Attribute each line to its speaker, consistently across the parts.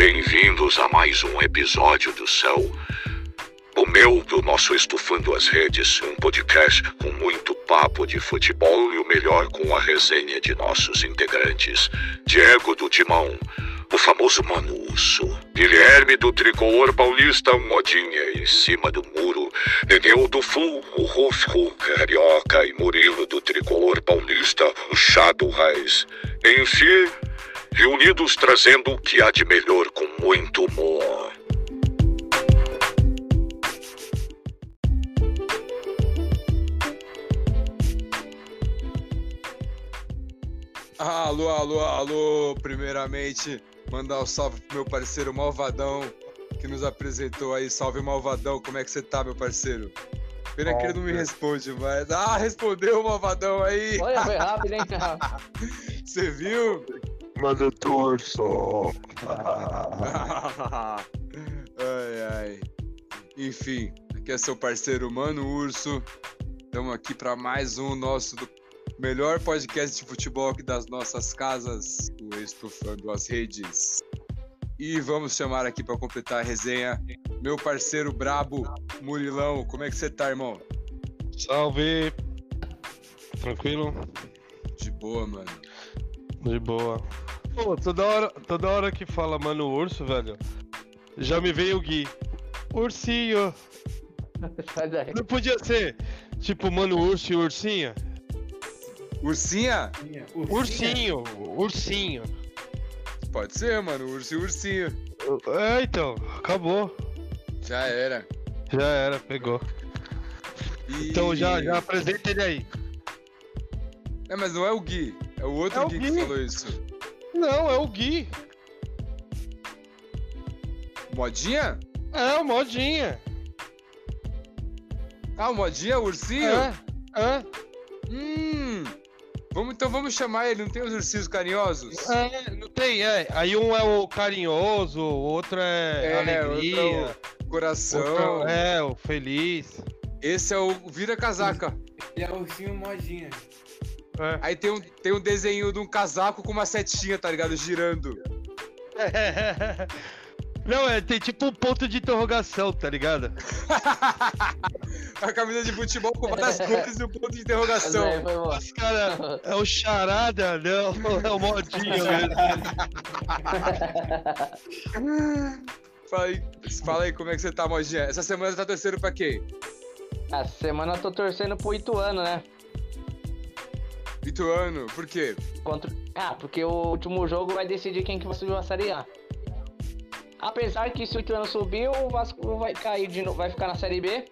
Speaker 1: bem-vindos a mais um episódio do Céu. O meu, do nosso Estufando as Redes, um podcast com muito papo de futebol e o melhor com a resenha de nossos integrantes. Diego do Timão, o famoso Manuço, Guilherme do Tricolor Paulista, modinha em cima do muro, Neneu do Flu, o Rufo Carioca e Murilo do Tricolor Paulista, o Chado Reis. Enfim, reunidos trazendo o que há de melhor com muito humor.
Speaker 2: Alô, alô, alô! Primeiramente, mandar um salve pro meu parceiro Malvadão, que nos apresentou aí. Salve, Malvadão, como é que você tá, meu parceiro? Pena que ele não me responde, mas. Ah, respondeu o Malvadão aí!
Speaker 3: Olha, foi rápido, hein?
Speaker 2: Você viu?
Speaker 4: Mas eu torço.
Speaker 2: ai, ai. Enfim, aqui é seu parceiro Mano Urso. Estamos aqui para mais um nosso do melhor podcast de futebol aqui das nossas casas, o Estufando as Redes. E vamos chamar aqui para completar a resenha meu parceiro brabo, Murilão. Como é que você tá, irmão?
Speaker 4: Salve. Tranquilo?
Speaker 2: De boa, mano.
Speaker 4: De boa. Pô, toda hora, toda hora que fala Mano Urso, velho, já me veio o Gui. Ursinho. Não podia ser tipo Mano Urso e Ursinha?
Speaker 2: Ursinha?
Speaker 4: Ursinho, ursinho.
Speaker 2: Pode ser, mano. Urso e ursinho.
Speaker 4: É, então, acabou.
Speaker 2: Já era.
Speaker 4: Já era, pegou.
Speaker 2: E-
Speaker 4: Então já, já apresenta ele aí.
Speaker 2: É, mas não é o Gui. É o outro
Speaker 4: É o
Speaker 2: Gui, que
Speaker 4: Gui.
Speaker 2: falou isso.
Speaker 4: Não, é o Gui.
Speaker 2: Modinha?
Speaker 4: É, o modinha.
Speaker 2: Ah, o Modinha, o ursinho?
Speaker 4: É, é.
Speaker 2: Hum. Vamos, então vamos chamar ele. Não tem os ursinhos carinhosos?
Speaker 4: É, não tem, é. Aí um é o carinhoso, o outro é, alegria.
Speaker 2: outro é o coração.
Speaker 4: outro é o feliz.
Speaker 2: Esse é o vira-casaca.
Speaker 5: Ele é ursinho modinha.
Speaker 4: É.
Speaker 2: Aí tem um, tem um desenho de um casaco com uma setinha, tá ligado? Girando.
Speaker 4: Não, é, tem tipo um ponto de interrogação, tá ligado?
Speaker 2: A camisa de futebol com várias cores e um ponto de interrogação.
Speaker 4: Os cara, é o charada, não, é o modinho mesmo.
Speaker 2: Fala aí, fala aí como é que você tá, Modinha. Essa semana você tá torcendo pra quem?
Speaker 3: Essa semana eu tô torcendo pro Ituano, né?
Speaker 2: Ituano, por quê?
Speaker 3: Contra... Ah, porque o último jogo vai decidir quem que vai subir a Série A. Apesar que se o Ituano subir, o Vasco vai cair de novo, vai ficar na Série B.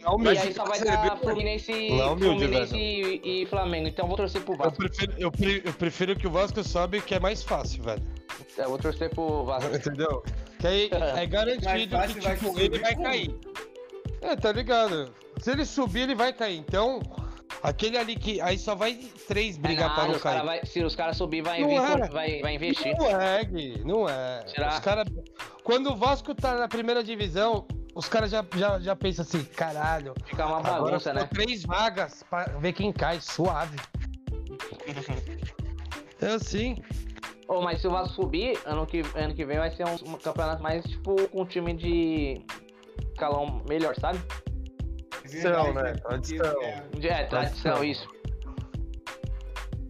Speaker 4: Não,
Speaker 3: E aí só vai dar Fluminense,
Speaker 4: Não,
Speaker 3: Fluminense e, e Flamengo. Então eu vou torcer pro
Speaker 4: eu
Speaker 3: Vasco.
Speaker 4: prefiro, eu, pre- eu prefiro que o Vasco sobe, que é mais fácil, velho.
Speaker 3: Eu vou torcer pro Vasco.
Speaker 4: Entendeu? Que aí é garantido que
Speaker 5: vai
Speaker 4: tipo,
Speaker 5: subir
Speaker 4: ele vai cair. É, tá ligado? Se ele subir, ele vai cair. Então, aquele ali que. Aí só vai três brigar não
Speaker 3: os cara
Speaker 4: cair.
Speaker 3: vai- se os caras subir, vai,
Speaker 4: Não
Speaker 3: vir,
Speaker 4: é.
Speaker 3: vai, vai investir.
Speaker 4: Não é, Gui, não é.
Speaker 3: Será?
Speaker 4: Os cara, quando o Vasco tá na primeira divisão, os caras já, já, já pensam assim, caralho.
Speaker 3: Fica uma bagunça, né?
Speaker 4: três vagas pra ver quem cai, suave. É assim.
Speaker 3: Ô, mas se o Vasco subir, ano que, ano que vem vai ser um, um campeonato mais, tipo, com um time de calão melhor, sabe?
Speaker 4: Tradição, né?
Speaker 5: porque
Speaker 4: Tradição.
Speaker 5: é
Speaker 3: É, tradição, isso.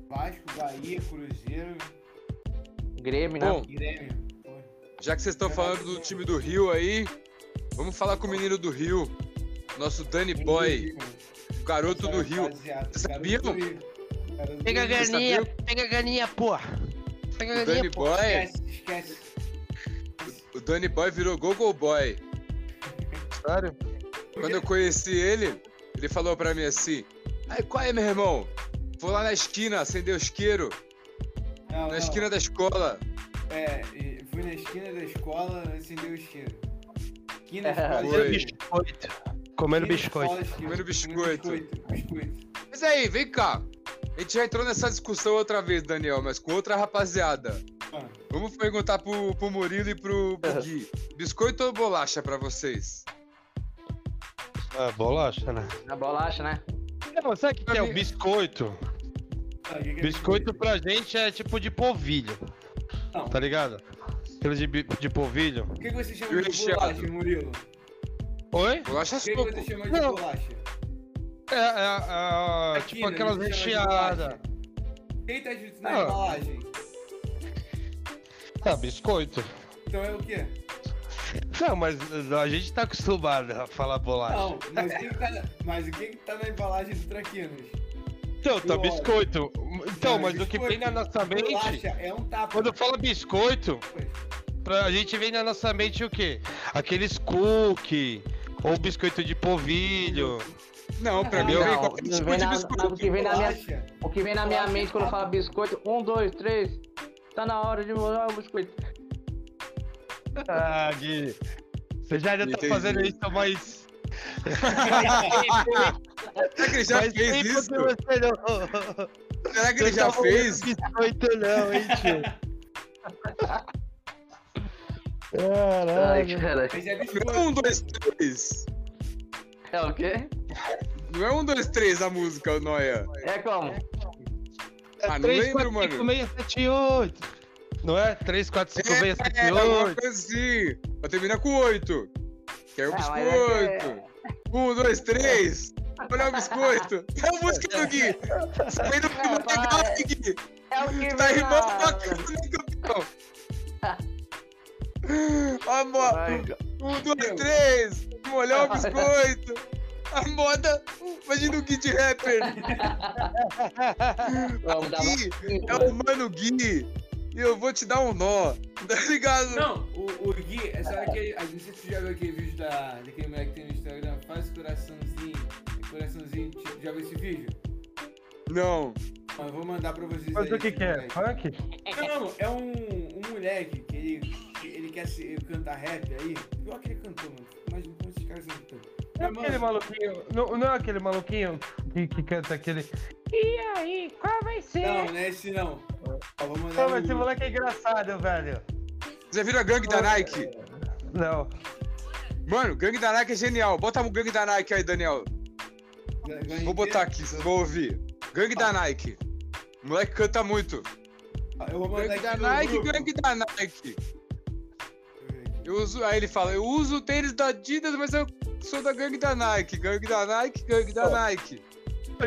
Speaker 5: Vasco, Bahia, Cruzeiro
Speaker 3: Grêmio, né?
Speaker 2: Bom,
Speaker 5: Grêmio. Pô,
Speaker 2: já que vocês estão falando do time do Rio aí, vamos falar com o menino do Rio. Nosso Danny Boy, o garoto do Rio. Vocês sabiam?
Speaker 4: Pega a
Speaker 5: Rio.
Speaker 2: galinha,
Speaker 4: pega a galinha, porra. Pega
Speaker 2: O Danny Boy,
Speaker 5: Esquece, esquece.
Speaker 2: o Danny Boy virou Google Boy.
Speaker 4: Sério?
Speaker 2: Quando eu conheci ele, ele falou pra mim assim: Aí qual é, meu irmão? Vou lá na esquina acender o isqueiro,
Speaker 5: Não,
Speaker 2: na
Speaker 5: não.
Speaker 2: esquina da escola.
Speaker 5: É, fui na esquina da escola, acendeu o isqueiro. Esquina
Speaker 3: É,
Speaker 5: escola.
Speaker 4: Biscoito. Comendo biscoito.
Speaker 2: Comendo biscoito.
Speaker 5: Biscoito, biscoito.
Speaker 2: Mas aí, vem cá. A gente já entrou nessa discussão outra vez, Daniel, mas com outra rapaziada.
Speaker 5: Ah,
Speaker 2: Vamos perguntar pro, pro Murilo e pro, pro Gui. Biscoito ou bolacha pra vocês?
Speaker 4: É, bolacha, né?
Speaker 3: Na bolacha, né?
Speaker 4: Não, sabe o que, que é o biscoito?
Speaker 5: ah, que que é
Speaker 4: Biscoito pra gente é tipo de polvilho,
Speaker 5: Não,
Speaker 4: tá ligado? Aquele de, de polvilho.
Speaker 5: O que, que você chama de bolacha, Murilo?
Speaker 4: Oi?
Speaker 2: Bolacha
Speaker 5: O que, que você chama de
Speaker 4: Não.
Speaker 5: bolacha?
Speaker 4: É, é, é,
Speaker 5: Aqui,
Speaker 4: tipo
Speaker 5: né,
Speaker 4: aquelas recheadas.
Speaker 5: bolacha. O que tá escrito na
Speaker 4: Ah.
Speaker 5: embalagem?
Speaker 4: Ah, biscoito.
Speaker 5: Então é o quê?
Speaker 4: Não, mas a gente tá acostumado a falar bolacha.
Speaker 5: Não, mas o que, que tá, na- mas o que, que tá na embalagem do Traquinas?
Speaker 4: Então, tá biscoito. Então, mas o que vem na
Speaker 5: biscoito.
Speaker 4: nossa mente.
Speaker 5: Bolacha é um tapa.
Speaker 4: Quando fala biscoito, pra, a gente vem na nossa mente o quê? Aqueles cookie, ou biscoito de polvilho.
Speaker 2: Não, pra mim qualquer
Speaker 3: não
Speaker 2: tipo
Speaker 3: vem
Speaker 2: de
Speaker 3: na-
Speaker 2: biscoito.
Speaker 3: o que vem na minha, o que vem na minha mente quando fala biscoito, um, dois, três. Tá na hora de mudar o biscoito.
Speaker 4: Ah, Gui. Você já, já tá
Speaker 2: Entendi.
Speaker 4: fazendo isso, mas.
Speaker 2: Será que ele já
Speaker 4: mas
Speaker 2: fez isso?
Speaker 4: você não.
Speaker 2: Será que ele já fez?
Speaker 4: Biscoito não, hein, tio?
Speaker 3: Ai,
Speaker 4: Caralho.
Speaker 3: cara.
Speaker 5: É
Speaker 2: Não é um, dois, três.
Speaker 3: É o quê?
Speaker 2: Não é um, dois, três a música, Noia.
Speaker 3: É como?
Speaker 2: Ah, não
Speaker 4: 3,
Speaker 2: lembro,
Speaker 4: 4,
Speaker 2: mano.
Speaker 4: 5, 6, 7, 8. Não é? 3, 4, 5, 6, 7,
Speaker 2: É, alguma
Speaker 4: 8.
Speaker 2: coisa assim. Vai terminar com oito. Quer o
Speaker 3: mas é
Speaker 2: biscoito. Um, dois, três. Olha o biscoito. É a música do Gui. Isso aí não
Speaker 3: É,
Speaker 2: ficou legal, Gui.
Speaker 3: É o que
Speaker 2: Tá
Speaker 3: vem
Speaker 2: rimando pra caramba, campeão. A mo...
Speaker 3: Vai,
Speaker 2: Um, dois, três. Molhar o biscoito. A moda. Imagina o Gui de rapper.
Speaker 3: Vamos dar
Speaker 2: Gui é o mano Gui. E eu vou te dar um nó. Tá ligado?
Speaker 5: Não, o, o Gui, é só aquele. Não sei se tu já viu aquele vídeo da, daquele moleque que tem no Instagram, faz coraçãozinho. Coraçãozinho, tipo, já viu esse vídeo?
Speaker 2: Não.
Speaker 5: Eu vou mandar pra vocês
Speaker 4: Mas
Speaker 5: aí,
Speaker 4: o que que é? Funk?
Speaker 5: Não, não, é um, um moleque que ele, que ele quer se, cantar rap aí. Pior que ele cantou, mano. Imagina como esses caras cantando.
Speaker 4: Não é
Speaker 5: Mas,
Speaker 4: aquele maluquinho. Não, não é aquele maluquinho que, que canta aquele. E aí, qual vai ser?
Speaker 5: Não, não é esse não. Vou mandar
Speaker 4: Não, mas esse moleque é engraçado, velho.
Speaker 2: Já viram a gangue da Nike?
Speaker 4: Não.
Speaker 2: Mano, gangue da Nike é genial. Bota o gangue da Nike aí, Daniel.
Speaker 5: Ganhei
Speaker 2: Vou botar aqui, vão ouvir. Gangue da Nike. O moleque canta muito.
Speaker 5: Eu vou mandar
Speaker 2: Gangue da Nike,
Speaker 5: grupo.
Speaker 2: gangue da Nike. Eu uso, aí ele fala, eu uso o tênis da Adidas, mas eu sou da gangue da Nike. Gangue da Nike, gangue da
Speaker 4: Ó.
Speaker 2: Nike.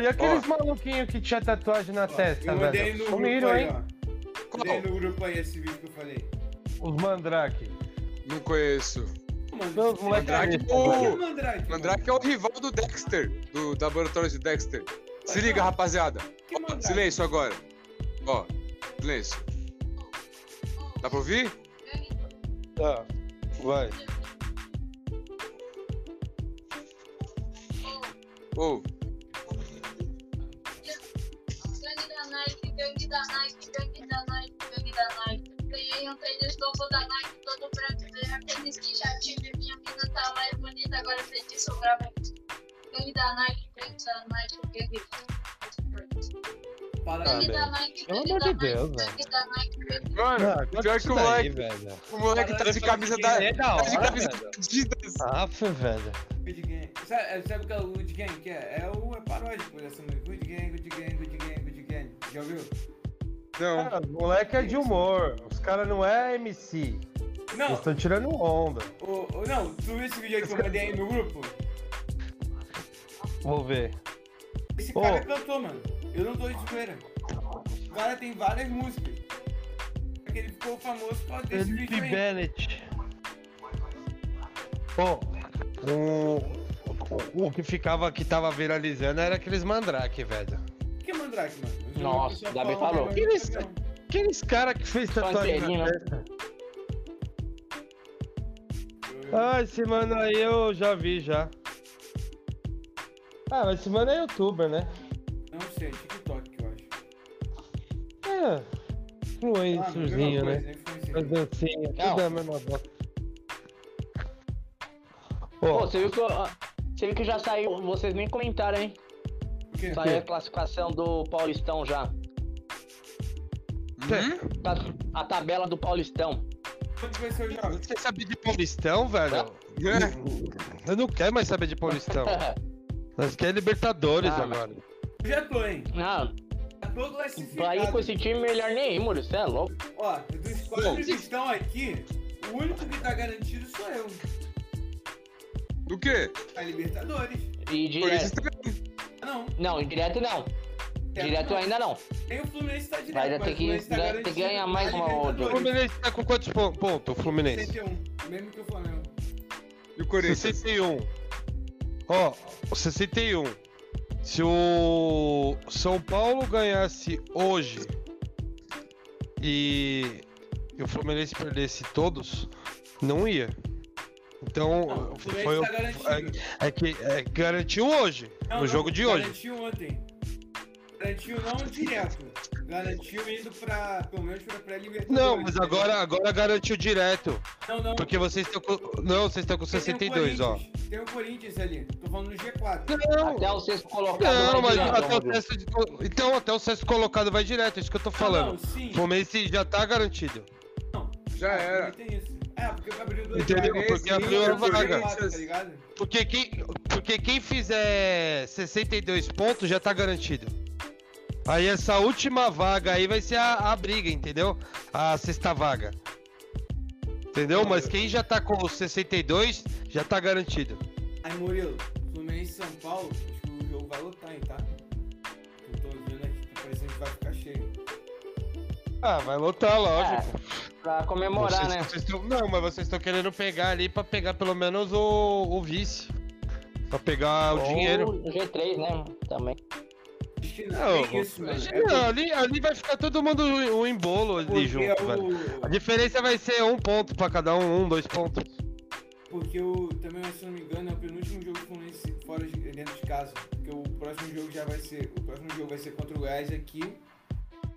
Speaker 4: E aqueles maluquinhos que tinha tatuagem na testa,
Speaker 5: Eu mandei
Speaker 4: velho?
Speaker 5: no grupo
Speaker 4: Sumiram,
Speaker 5: aí,
Speaker 4: hein?
Speaker 5: ó. Mandei no grupo aí esse vídeo que eu falei.
Speaker 4: Os mandrake.
Speaker 2: Não conheço.
Speaker 4: Não,
Speaker 5: Mandrake,
Speaker 2: é
Speaker 5: pô,
Speaker 2: esse,
Speaker 5: que
Speaker 2: velho.
Speaker 5: Mandrake?
Speaker 2: Mandrake é o rival do Dexter, do laboratório de Dexter. Se liga, rapaziada. Ó,
Speaker 5: Mandrake?
Speaker 2: silêncio agora. Ó, silêncio. Dá pra ouvir?
Speaker 4: Tá. Vai.
Speaker 2: Ou,
Speaker 6: Gangue gangue da Nike, gangue da Nike, gangue da Nike. Ganhei um tênis novo da Nike, todo brasileiro. Tênis que já tive, minha mina tá é bonita, agora feitiço grava. Gangue da Nike, gangue da Nike, gangue
Speaker 4: Ah,
Speaker 6: Gangue
Speaker 4: velho.
Speaker 6: da Nike,
Speaker 4: Pelo
Speaker 6: gangue
Speaker 4: amor
Speaker 6: da
Speaker 4: de Deus,
Speaker 6: Nike, gangue da Nike, gangue
Speaker 2: mano,
Speaker 4: Ah,
Speaker 2: pior que o moleque,
Speaker 4: velho.
Speaker 2: o moleque tá de camisa da.
Speaker 4: É da
Speaker 2: Tá de camisa
Speaker 4: velho.
Speaker 2: da Adidas.
Speaker 4: Aff, velho.
Speaker 5: Sabe, sabe o que é o Good Gang que é? É, o, é paródico dessa música. Good Gang, Good Gang, Good Gang, Good Gang. Já?
Speaker 2: Não.
Speaker 4: Cara, os moleque é de humor. Os caras não é MC. Eles
Speaker 5: Não,
Speaker 4: estão tirando onda.
Speaker 5: o, o- não, tu viu esse vídeo aí que eu mandei aí no grupo?
Speaker 4: Vou ver.
Speaker 5: Esse
Speaker 4: Ô.
Speaker 5: cara cantou, mano. Eu não tô de zoeira. O cara tem várias músicas. Ele ficou famoso por causa desse
Speaker 4: Felipe
Speaker 5: vídeo aí.
Speaker 4: Bennett. Pô, o, o, o que ficava, que tava viralizando era aqueles mandrake, velho.
Speaker 5: Que é Mandrake, mano?
Speaker 3: Nossa,
Speaker 5: o
Speaker 3: Davi falou.
Speaker 5: mas
Speaker 4: Que
Speaker 5: eu
Speaker 4: eles-
Speaker 5: não sei não.
Speaker 4: Aqueles cara que fez tatuagem na
Speaker 3: né?
Speaker 4: testa. Ah, esse mano aí eu já vi já. Ah, mas esse mano é youtuber, né?
Speaker 5: Não sei, TikTok que eu acho.
Speaker 4: É.
Speaker 5: Ah,
Speaker 4: Influencerzinho,
Speaker 5: mesma
Speaker 4: né?
Speaker 5: coisa, influencer.
Speaker 4: Faz dancinha,
Speaker 3: Não.
Speaker 4: tudo é a mesma bosta.
Speaker 3: Pô, você viu que eu, ah, você viu que já saiu, vocês nem comentaram, hein? Saiu a classificação do Paulistão já.
Speaker 2: Hum?
Speaker 3: Tá- A tabela do Paulistão.
Speaker 5: Quanto vai ser o jogo?
Speaker 4: você sabe de Paulistão, velho?
Speaker 2: É.
Speaker 4: Eu não quero mais saber de Paulistão. Nós queremos Libertadores
Speaker 3: Ah,
Speaker 4: agora.
Speaker 5: Eu já tô, hein?
Speaker 3: Não,
Speaker 5: tô.
Speaker 3: Pra ir com esse time, melhor nem ir, Muro. Você é louco.
Speaker 5: Ó, dos quatro que estão aqui, o único que tá garantido sou eu.
Speaker 2: Do quê?
Speaker 5: A Libertadores.
Speaker 3: E
Speaker 2: Por isso
Speaker 3: direto.
Speaker 5: Não,
Speaker 3: Não, direto não. Direto
Speaker 5: não.
Speaker 3: ainda não.
Speaker 5: Nem o Fluminense tá direto.
Speaker 3: Vai ter
Speaker 5: mas o
Speaker 3: que-
Speaker 5: tá
Speaker 3: vai ter que
Speaker 5: garantido
Speaker 3: ganhar mais uma outra.
Speaker 4: O. Fluminense tá com quantos pon- pontos? O Fluminense?
Speaker 5: 61, mesmo que o Flamengo.
Speaker 2: E o Corinthians?
Speaker 4: 61. Ó, o 61. Se o São Paulo ganhasse hoje e, e o Fluminense perdesse todos, não ia. Então,
Speaker 5: Não, o Fluminense
Speaker 4: foi o-
Speaker 5: tá garantido.
Speaker 4: é, é que é, garantiu hoje,
Speaker 5: Não,
Speaker 4: no
Speaker 5: não,
Speaker 4: jogo de hoje.
Speaker 5: Garantiu ontem. Garantiu não direto. Garantiu indo pra, pelo menos pra pré-libertadores.
Speaker 4: Não, mas agora, agora garantiu direto.
Speaker 5: Não, não.
Speaker 4: Porque vocês estão com. Não, vocês estão com
Speaker 5: Tem o
Speaker 4: 62, ó.
Speaker 5: Tem o Corinthians ali. Tô falando no G4.
Speaker 4: Não,
Speaker 3: Até o sexto colocado.
Speaker 4: não, mas
Speaker 3: direto,
Speaker 4: até o sexto. Então, até o sexto colocado vai direto, é isso que eu tô falando.
Speaker 5: Não, não, sim.
Speaker 4: O Fluminense já tá garantido.
Speaker 2: Já era.
Speaker 5: Tem isso. É, porque abriu dois
Speaker 4: Entendeu?
Speaker 5: vagas.
Speaker 4: Porque
Speaker 2: Sim,
Speaker 4: abriu a vaga.
Speaker 5: Tá ligado?
Speaker 4: Porque quem, porque quem fizer 62 pontos já tá garantido. Aí essa última vaga aí vai ser a, a briga, entendeu? A sexta vaga. Entendeu? Mas quem já tá com os 62 já tá garantido.
Speaker 5: Aí, Murilo, Fluminense São Paulo, acho que o jogo vai lotar, hein, tá? Eu tô vendo aqui que parece que vai ficar cheio.
Speaker 4: Ah, vai lotar, lógico.
Speaker 3: Pra comemorar,
Speaker 4: Vocês-
Speaker 3: né?
Speaker 4: vocês tão- não, mas vocês estão querendo pegar ali pra pegar pelo menos o, o vice. Pra pegar o
Speaker 3: Ou
Speaker 4: dinheiro.
Speaker 3: o G3, né? Também.
Speaker 4: Não,
Speaker 5: é isso, mano. É
Speaker 4: não, ali, ali vai ficar todo mundo um embolo ali
Speaker 5: porque,
Speaker 4: junto, velho. A
Speaker 5: o,
Speaker 4: diferença vai ser um ponto pra cada um, um, dois pontos.
Speaker 5: porque o, também, se não me engano, é o penúltimo jogo do Fluminense fora de, dentro de casa. Porque o próximo jogo já vai ser. O próximo jogo vai ser contra o Goiás aqui.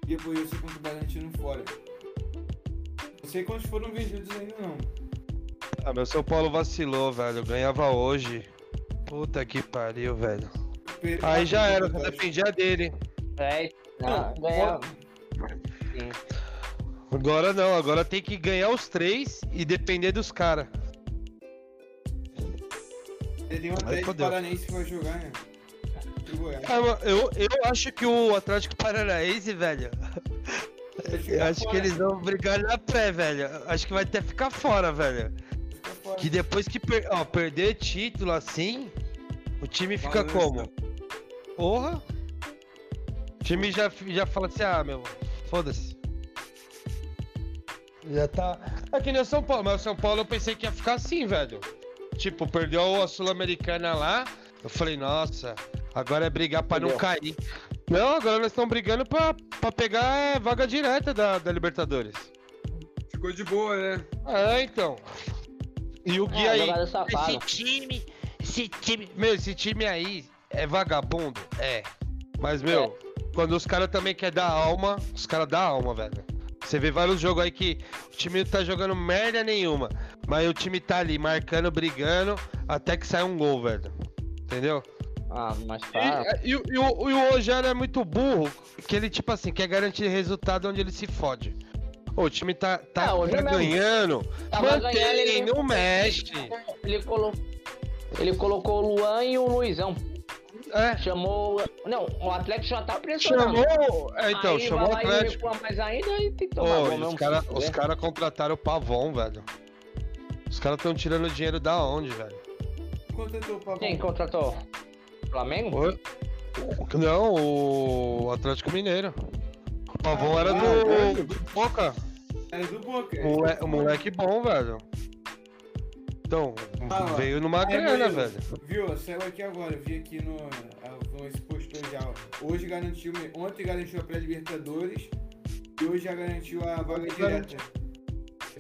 Speaker 5: E depois vai ser contra o Bragantino fora. Não sei quantos foram vendidos ainda não.
Speaker 4: Ah, meu São Paulo vacilou, velho. Ganhava hoje. Puta que pariu, velho.
Speaker 5: Per-
Speaker 4: Aí já era, só dependia dele.
Speaker 3: É,
Speaker 5: Não,
Speaker 3: não, ganhar.
Speaker 4: Agora não, agora tem que ganhar os três e depender dos caras.
Speaker 5: Tem um
Speaker 4: Aí
Speaker 5: Atlético. Paranaense que vai jogar, né? O.
Speaker 4: Ah, mano, eu, eu acho que o Atlético Paranaense, velho. Eu acho que
Speaker 5: fora,
Speaker 4: eles vão brigar na pré, velho. Acho que vai até ficar fora, velho.
Speaker 5: fica fora.
Speaker 4: Que depois que per- ó, perder título assim, o time fica
Speaker 2: Balança.
Speaker 4: como? Porra! O time já, já fala assim, ah, meu, foda-se. Já tá. É que nem o São Paulo, mas o São Paulo eu pensei que ia ficar assim, velho. Tipo, perdeu a Sul-Americana lá. Eu falei, nossa, agora é brigar pra não
Speaker 3: Entendeu?
Speaker 4: cair. Não, agora nós estamos brigando pra, pra pegar é, vaga direta da, da Libertadores.
Speaker 2: Ficou de boa, né?
Speaker 4: É, então. E o Gui
Speaker 3: É,
Speaker 4: aí. Esse time. Esse time. Meu, esse time aí é vagabundo? É. Mas, meu, quando os caras também querem dar alma, os caras dão alma, velho. Você vê vários jogos aí que o time não tá jogando merda nenhuma. Mas o time tá ali marcando, brigando, até que sai um gol, velho. Entendeu?
Speaker 3: Ah, mas
Speaker 4: E,
Speaker 3: tá.
Speaker 4: e, e o, e o Rogério é muito burro, que ele, tipo assim, quer garantir resultado onde ele se fode. Ô, o time tá, tá,
Speaker 3: hoje
Speaker 4: tá
Speaker 3: mesmo.
Speaker 4: ganhando.
Speaker 3: Tava
Speaker 4: Mantém,
Speaker 3: ganhando, ele-
Speaker 4: não mexe.
Speaker 3: Ele, colo... ele colocou o Luan e o Luizão.
Speaker 4: É,
Speaker 3: Chamou. Não, o Atlético já tá pressionando.
Speaker 4: chamou. É, então,
Speaker 3: Aí
Speaker 4: chamou o Atlético.
Speaker 3: recua mais ainda e tem que
Speaker 4: Ô,
Speaker 3: tomar
Speaker 4: e
Speaker 3: mesmo,
Speaker 4: os caras cara contrataram o Pavon, velho. Os caras tão tirando dinheiro da onde, velho?
Speaker 5: Contratou o Pavão.
Speaker 3: Quem contratou? Flamengo?
Speaker 4: Oi? Não, o Atlético Mineiro. O Pavon
Speaker 5: Ah,
Speaker 4: era
Speaker 5: ah,
Speaker 4: do,
Speaker 5: velho.
Speaker 4: do Boca.
Speaker 5: Era do Boca.
Speaker 4: O moleque, o moleque bom, velho. Então,
Speaker 5: Ah,
Speaker 4: veio numa
Speaker 5: Aí,
Speaker 4: grana, velho.
Speaker 5: Viu? Saiu aqui agora. Vi aqui no. ah, no esse postou já. Hoje garantiu. Ontem garantiu a pré-Libertadores. E hoje já garantiu a vaga direta.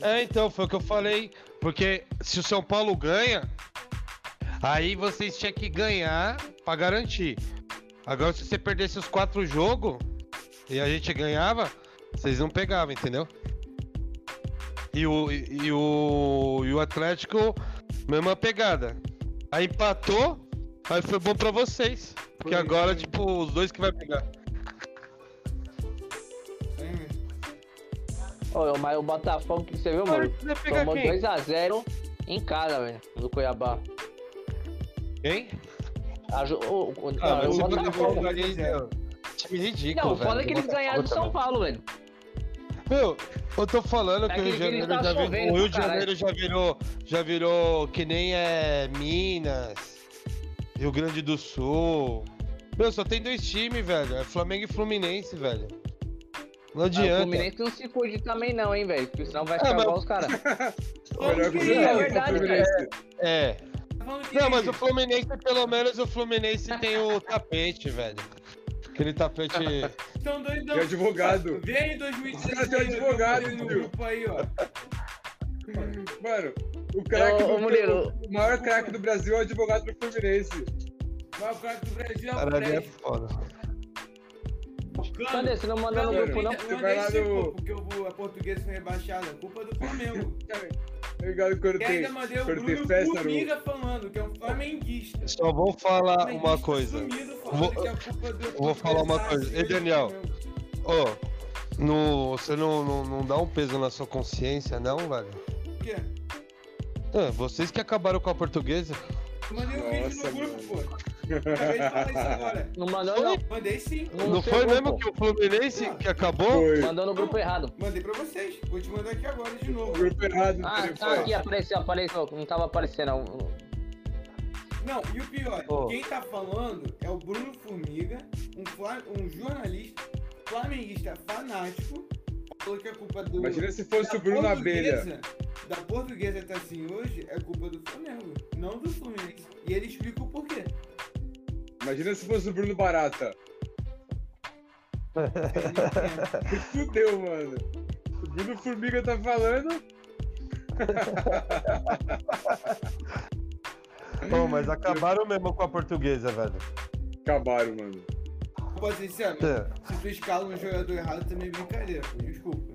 Speaker 4: É, então, foi o que eu falei. Porque se o São Paulo ganha, aí vocês tinham que ganhar pra garantir. Agora, se você perdesse os quatro jogos e a gente ganhava, vocês não pegavam, entendeu? E o, e, e o, e o Atlético, mesma pegada. Aí empatou, aí foi bom pra vocês. Porque
Speaker 5: Foi,
Speaker 4: agora,
Speaker 5: foi.
Speaker 4: tipo, os dois que vai pegar.
Speaker 3: Ô, mas o Botafogo, que você viu, mano? Tomou
Speaker 4: quem?
Speaker 3: 2x0 em casa, velho, do Cuiabá.
Speaker 4: Quem?
Speaker 3: A, o, o,
Speaker 4: Ah,
Speaker 3: não,
Speaker 4: mas
Speaker 3: o
Speaker 4: você
Speaker 5: Botafogo
Speaker 4: ali, meu. time ridículo,
Speaker 3: Não, o
Speaker 4: velho.
Speaker 3: foda é que eles ganharam do São Paulo, velho.
Speaker 4: Meu, eu tô falando que o Rio de Janeiro
Speaker 3: tá
Speaker 4: já virou. O Rio de. Janeiro já virou. Já virou que nem é Minas, Rio Grande do Sul. Meu, só tem dois times, velho. É Flamengo e Fluminense, velho. Não
Speaker 3: Ah, o
Speaker 4: adianta.
Speaker 3: Fluminense não se cuide também não, hein, velho. Porque senão vai
Speaker 4: É,
Speaker 3: ficar
Speaker 4: mas-
Speaker 3: igual os caras.
Speaker 5: É
Speaker 2: o
Speaker 3: verdade,
Speaker 2: Fluminense.
Speaker 4: É.
Speaker 5: Falando que
Speaker 4: Não, mas o Fluminense, pelo menos o Fluminense tem o tapete, velho. Aquele tapete.
Speaker 5: São dois não.
Speaker 2: E advogado.
Speaker 5: Vê aí 2016.
Speaker 2: Os caras têm advogado,
Speaker 5: no grupo aí, ó.
Speaker 2: Mano, o craque
Speaker 3: Ô, Murilo.
Speaker 2: o maior craque do Brasil é o advogado do Fluminense.
Speaker 5: O craque do Brasil é o
Speaker 4: Caralho, é foda.
Speaker 3: Cadê? Você não mandou no grupo, não?
Speaker 2: Você vai lá no-
Speaker 5: porque o- a portuguesa foi rebaixada. Culpa do Flamengo.
Speaker 2: Tá ligado quando
Speaker 5: E
Speaker 2: tem,
Speaker 5: ainda mandei o
Speaker 2: tem
Speaker 5: Bruno
Speaker 2: no...
Speaker 5: Falando, que é um flamenguista.
Speaker 4: Só vou falar
Speaker 5: Flamenguista
Speaker 4: uma coisa.
Speaker 5: sumido falando
Speaker 4: Vou-
Speaker 5: que a culpa do-
Speaker 4: vou falar uma coisa. Ei,
Speaker 5: foi do
Speaker 4: Daniel. Ô, no, você não, não, não dá um peso na sua consciência, não, velho?
Speaker 5: O quê?
Speaker 4: Ah, vocês que acabaram com a portuguesa.
Speaker 5: Eu mandei um vídeo
Speaker 2: Nossa,
Speaker 5: no grupo,
Speaker 2: mano.
Speaker 5: pô. Acabei de falar isso agora.
Speaker 3: Não mandou, não.
Speaker 5: Mandei sim.
Speaker 4: Não
Speaker 3: seu
Speaker 4: foi
Speaker 3: grupo.
Speaker 4: mesmo que o Fluminense que acabou?
Speaker 2: Foi.
Speaker 3: Mandou no grupo errado.
Speaker 5: Mandei pra vocês. Vou te mandar aqui agora de novo.
Speaker 2: Grupo errado
Speaker 3: Ah, tá aqui, apareceu, apareceu. Não tava aparecendo. Não.
Speaker 5: E o pior,
Speaker 4: Ô.
Speaker 5: quem tá falando é o Bruno Formiga, um, um jornalista flamenguista fanático, falou que a culpa do.
Speaker 2: Imagina se fosse o Bruno Abelha.
Speaker 5: Da portuguesa tá assim hoje, é culpa do Flamengo, não do Fluminense. E ele explica o porquê.
Speaker 2: Imagina se fosse o Bruno Barata. Fudeu, mano. O Bruno Formiga tá falando.
Speaker 4: Bom, mas acabaram mesmo com a portuguesa, velho.
Speaker 2: Acabaram, mano.
Speaker 5: Ser sincero,
Speaker 4: É.
Speaker 5: se tu escala um jogador errado também é brincadeira, pô, desculpa.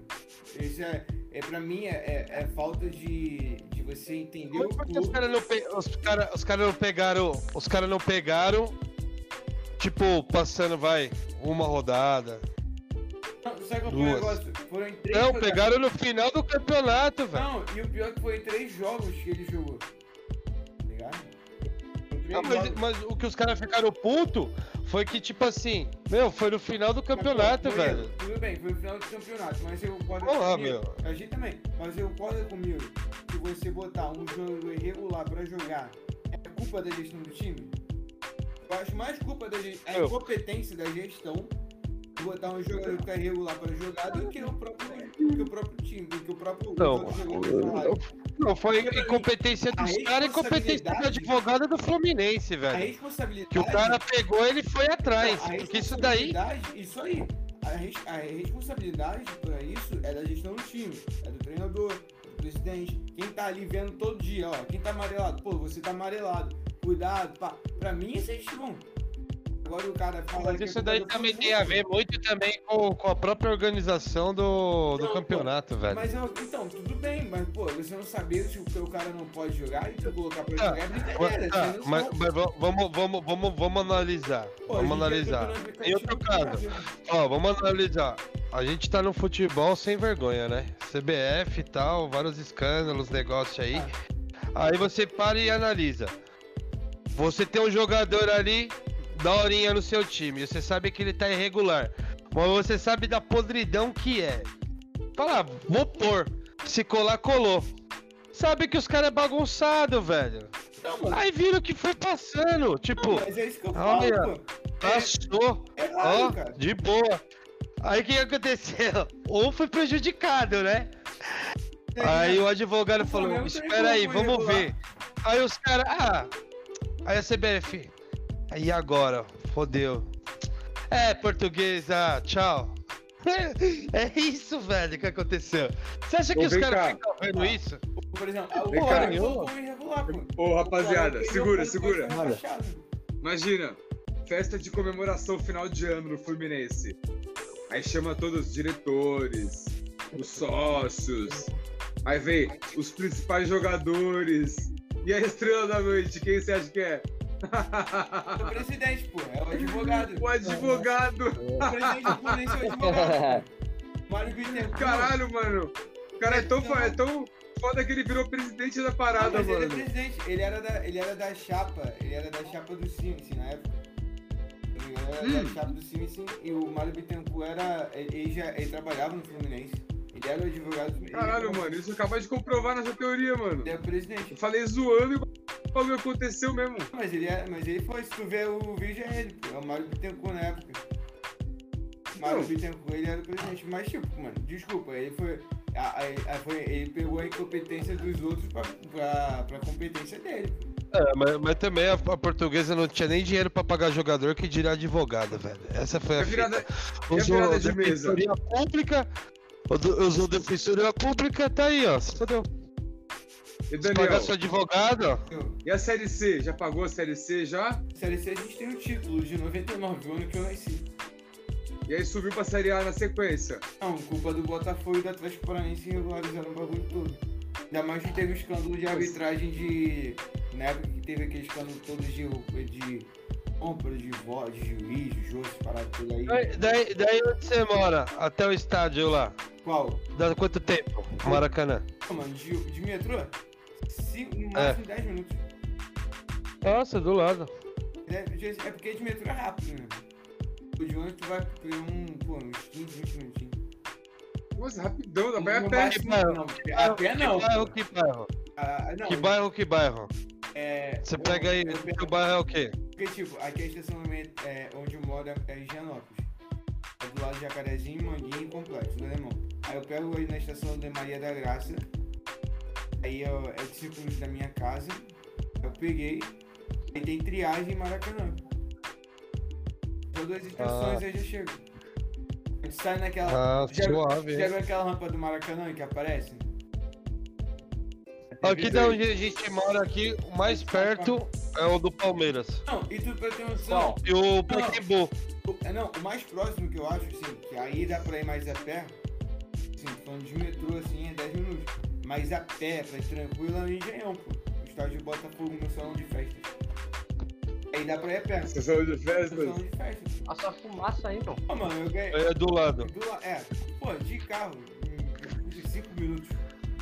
Speaker 5: Isso é, é pra mim, é, é, é falta de, de você entender o
Speaker 4: Por que os
Speaker 5: clube.
Speaker 4: caras não, pe- os cara, os cara não pegaram. Os caras não pegaram. Tipo, passando, vai, uma rodada.
Speaker 5: Não, sabe qual foi o
Speaker 4: Duas.
Speaker 5: negócio? Foram em três
Speaker 4: Não,
Speaker 5: rodadas.
Speaker 4: pegaram no final do campeonato, velho.
Speaker 5: Não, e o pior é que foi três jogos que ele jogou.
Speaker 4: Não, mas,
Speaker 5: jogos.
Speaker 4: mas o que os caras ficaram puto foi que, tipo assim, meu, foi no final do campeonato,
Speaker 5: pô,
Speaker 4: velho.
Speaker 5: Tudo bem, foi no final do campeonato, mas eu concordo
Speaker 4: Olá,
Speaker 5: comigo.
Speaker 4: meu.
Speaker 5: A gente também, mas eu concordo comigo que você botar um jogo irregular pra jogar é culpa da gestão do time? Eu acho mais culpa da gestão, a
Speaker 4: Eu.
Speaker 5: incompetência da gestão botar um jogador que tá irregular pra jogar do que o próprio, que o próprio time, do que o próprio
Speaker 4: Não,
Speaker 5: outros jogadores falaram.
Speaker 4: Não, foi incompetência
Speaker 5: a
Speaker 4: dos caras e incompetência do advogado do Fluminense,
Speaker 5: A
Speaker 4: velho.
Speaker 5: responsabilidade
Speaker 4: Que o cara pegou, ele foi atrás.
Speaker 5: Não, a
Speaker 4: Porque isso daí.
Speaker 5: Isso aí. A, a responsabilidade pra isso é da gestão do time, é do treinador, do presidente. Quem tá ali vendo todo dia, ó. Quem tá amarelado, pô, você tá amarelado. Cuidado, pá. Pra mim, isso é bom. Agora o cara fala.
Speaker 4: Mas
Speaker 5: é
Speaker 4: isso
Speaker 5: culpa
Speaker 4: daí também tem a ver muito também com, com a própria organização do, do
Speaker 5: Não,
Speaker 4: campeonato, velho.
Speaker 5: Mas eu, então, tudo bem, mas pô, você não saber se o teu cara não pode jogar e colocar pra
Speaker 4: Tá,
Speaker 5: jogar é brincadeira.
Speaker 4: Tá,
Speaker 5: não
Speaker 4: mas, mas va- vamos, vamos, vamos, vamos analisar.
Speaker 5: Pô,
Speaker 4: vamos analisar. Em outro caso, ó, vamos analisar. A gente tá no futebol sem vergonha, né? CBF e tal, vários escândalos, negócio aí. Aí você para e analisa. Você tem um jogador ali, daorinha no seu time. Você sabe que ele tá irregular. Mas você sabe da podridão que é. Fala, ah, vou pôr. Se colar, colou. Sabe que os caras é bagunçado, velho.
Speaker 5: Não,
Speaker 4: Aí viram que foi passando. Tipo,
Speaker 5: mas é isso que eu falo,
Speaker 4: olha, passou.
Speaker 5: É
Speaker 4: Ó,
Speaker 5: errado, cara.
Speaker 4: de boa. Aí o que aconteceu? Um foi prejudicado, né? Aí o advogado falou: Espera aí, vamos
Speaker 5: irregular."
Speaker 4: ver. Aí os caras, ah, aí a CBF, aí agora, fodeu. É, portuguesa, tchau. É isso, velho, que aconteceu. Você acha que
Speaker 2: Ô,
Speaker 4: os
Speaker 2: vem
Speaker 4: caras
Speaker 2: cá.
Speaker 4: ficam vendo isso?
Speaker 5: Por exemplo, o cara.
Speaker 2: Ô, rapaziada,
Speaker 5: Flamengo
Speaker 2: segura, segura. Imagina, festa de comemoração final de ano no Fluminense. Aí chama todos os diretores, os sócios. Aí vem os principais jogadores. E a estrela da noite, quem você acha que é?
Speaker 5: É o presidente, pô. É o advogado.
Speaker 2: o advogado.
Speaker 5: O presidente do Fluminense é o advogado. Mário Bittencourt.
Speaker 2: Caralho, mano. O cara é tão, é tão foda que ele virou presidente da
Speaker 5: Não,
Speaker 2: parada,
Speaker 5: mas ele é
Speaker 2: mano.
Speaker 5: presidente. Ele era da, ele era da chapa. Ele era da chapa do Sim, assim, na época. Tá era
Speaker 2: Hum.
Speaker 5: da chapa do Sim. E o Mário Bittencourt era. Ele, ele já, ele trabalhava no Fluminense. O advogado do
Speaker 2: Caralho, mano, isso acabou de comprovar nessa teoria, mano.
Speaker 5: Ele é presidente.
Speaker 2: Eu falei zoando e o bagulho aconteceu mesmo.
Speaker 5: Mas ele, é, mas ele foi, se tu ver o vídeo, é ele, pô. É o Mário Bittencourt na época. O Mário
Speaker 2: Não.
Speaker 5: Bittencourt, ele era o presidente. Mas, tipo, mano, desculpa, ele foi. a- a- a- foi- ele pegou a incompetência dos outros pra, pra, pra competência dele. pô.
Speaker 4: É, mas, mas também a, a portuguesa não tinha nem dinheiro pra pagar jogador que dirá advogada, velho. Essa foi a
Speaker 2: É virada,
Speaker 4: fita.
Speaker 2: e a
Speaker 4: Usou
Speaker 2: virada de mesa?
Speaker 4: defensoria pública, usou defensoria pública, tá aí, ó. Se fodeu.
Speaker 2: E Daniel,
Speaker 4: pagar seu advogado, ó.
Speaker 2: E a Série C? Já pagou a Série C já?
Speaker 5: Série C a gente tem o título de 99, o ano que eu nasci.
Speaker 2: E aí subiu pra Série A na sequência.
Speaker 5: Não, culpa do Botafogo e do Atlético Paranaense regularizaram o bagulho todo. Ainda mais que teve o escândalo de arbitragem de. Na época que teve aquele escândalo todo de, de compra de voz, de juiz, de juiz, parado tudo aí.
Speaker 4: Daí, daí, daí onde você mora? Até o estádio lá.
Speaker 5: Qual?
Speaker 4: Dá quanto tempo? Maracanã.
Speaker 5: Não, mano, de, de metrô? Cinco, no
Speaker 4: É.
Speaker 5: máximo 10 minutos.
Speaker 4: Nossa, do lado.
Speaker 5: É, de- é porque de metrô é rápido, né? O de ônibus tu vai ter um, pô, uns 15, 20 minutinhos.
Speaker 2: Nossa, rapidão, dá pra ir a
Speaker 5: Não
Speaker 2: pé.
Speaker 4: Que bairro?
Speaker 5: não, a pé não.
Speaker 4: Que bairro, que bairro?
Speaker 5: Ah, não,
Speaker 4: Que bairro, que bairro?
Speaker 5: é,
Speaker 4: Você pega aí, o bairro é o quê?
Speaker 5: Porque, tipo, aqui a estação é, onde eu moro é é Higienópolis. É do lado de Jacarezinho, Manguinho e Complexo, do Alemão. Aí eu pego aí na estação de Maria da Graça. Aí eu, é de 5 minutos da minha casa. Eu peguei. Aí tem triagem em Maracanã. São duas estações
Speaker 4: Ah.
Speaker 5: aí já chego. A gente sai naquela.
Speaker 4: Ah,
Speaker 5: já,
Speaker 4: suave,
Speaker 5: já aquela rampa do Maracanã que aparece?
Speaker 4: Aqui da onde a gente mora aqui, o mais perto é o do Palmeiras.
Speaker 5: Não, e tu pra ter noção.
Speaker 4: E o Pacaembu.
Speaker 5: É, não, o mais próximo que eu acho, assim, que aí dá pra ir mais a pé, assim, falando de metrô, assim, é 10 minutos. Mas a pé, pra ir tranquilo, é no Engenhão, pô. O estádio de Botafogo no salão de festas. Aí dá pra ir a pé.
Speaker 2: Sessão de
Speaker 5: No
Speaker 2: festas.
Speaker 5: salão de festas.
Speaker 3: Passa fumaça aí, não.
Speaker 5: Ó, mano, eu ganhei.
Speaker 4: É do lado.
Speaker 5: do la- é, pô, de carro, em 5 minutos,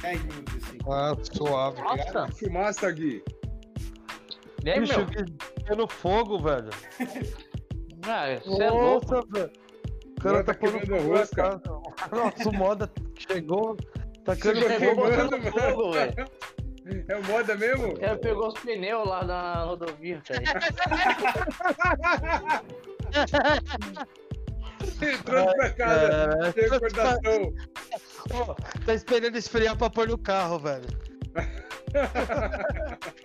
Speaker 5: 10 minutos, assim.
Speaker 4: Ah, suave.
Speaker 3: Nossa!
Speaker 2: Fumaça, Gui.
Speaker 3: E aí,
Speaker 4: Bicho,
Speaker 3: meu?
Speaker 4: que no fogo, velho.
Speaker 3: Ah, você é louco.
Speaker 4: Nossa, velho. O cara tá
Speaker 2: tá queimando rosca.
Speaker 4: casa. Nossa, o moda chegou, tacando
Speaker 2: Chegou
Speaker 4: fogo.
Speaker 2: queimando,
Speaker 3: fogo, velho.
Speaker 2: É moda mesmo?
Speaker 3: Ela pegou os pneus lá na rodovia, velho.
Speaker 2: Entrando pra casa.
Speaker 4: É,
Speaker 2: Sem recordação.
Speaker 4: Ó, tá esperando esfriar pra pôr no carro, velho.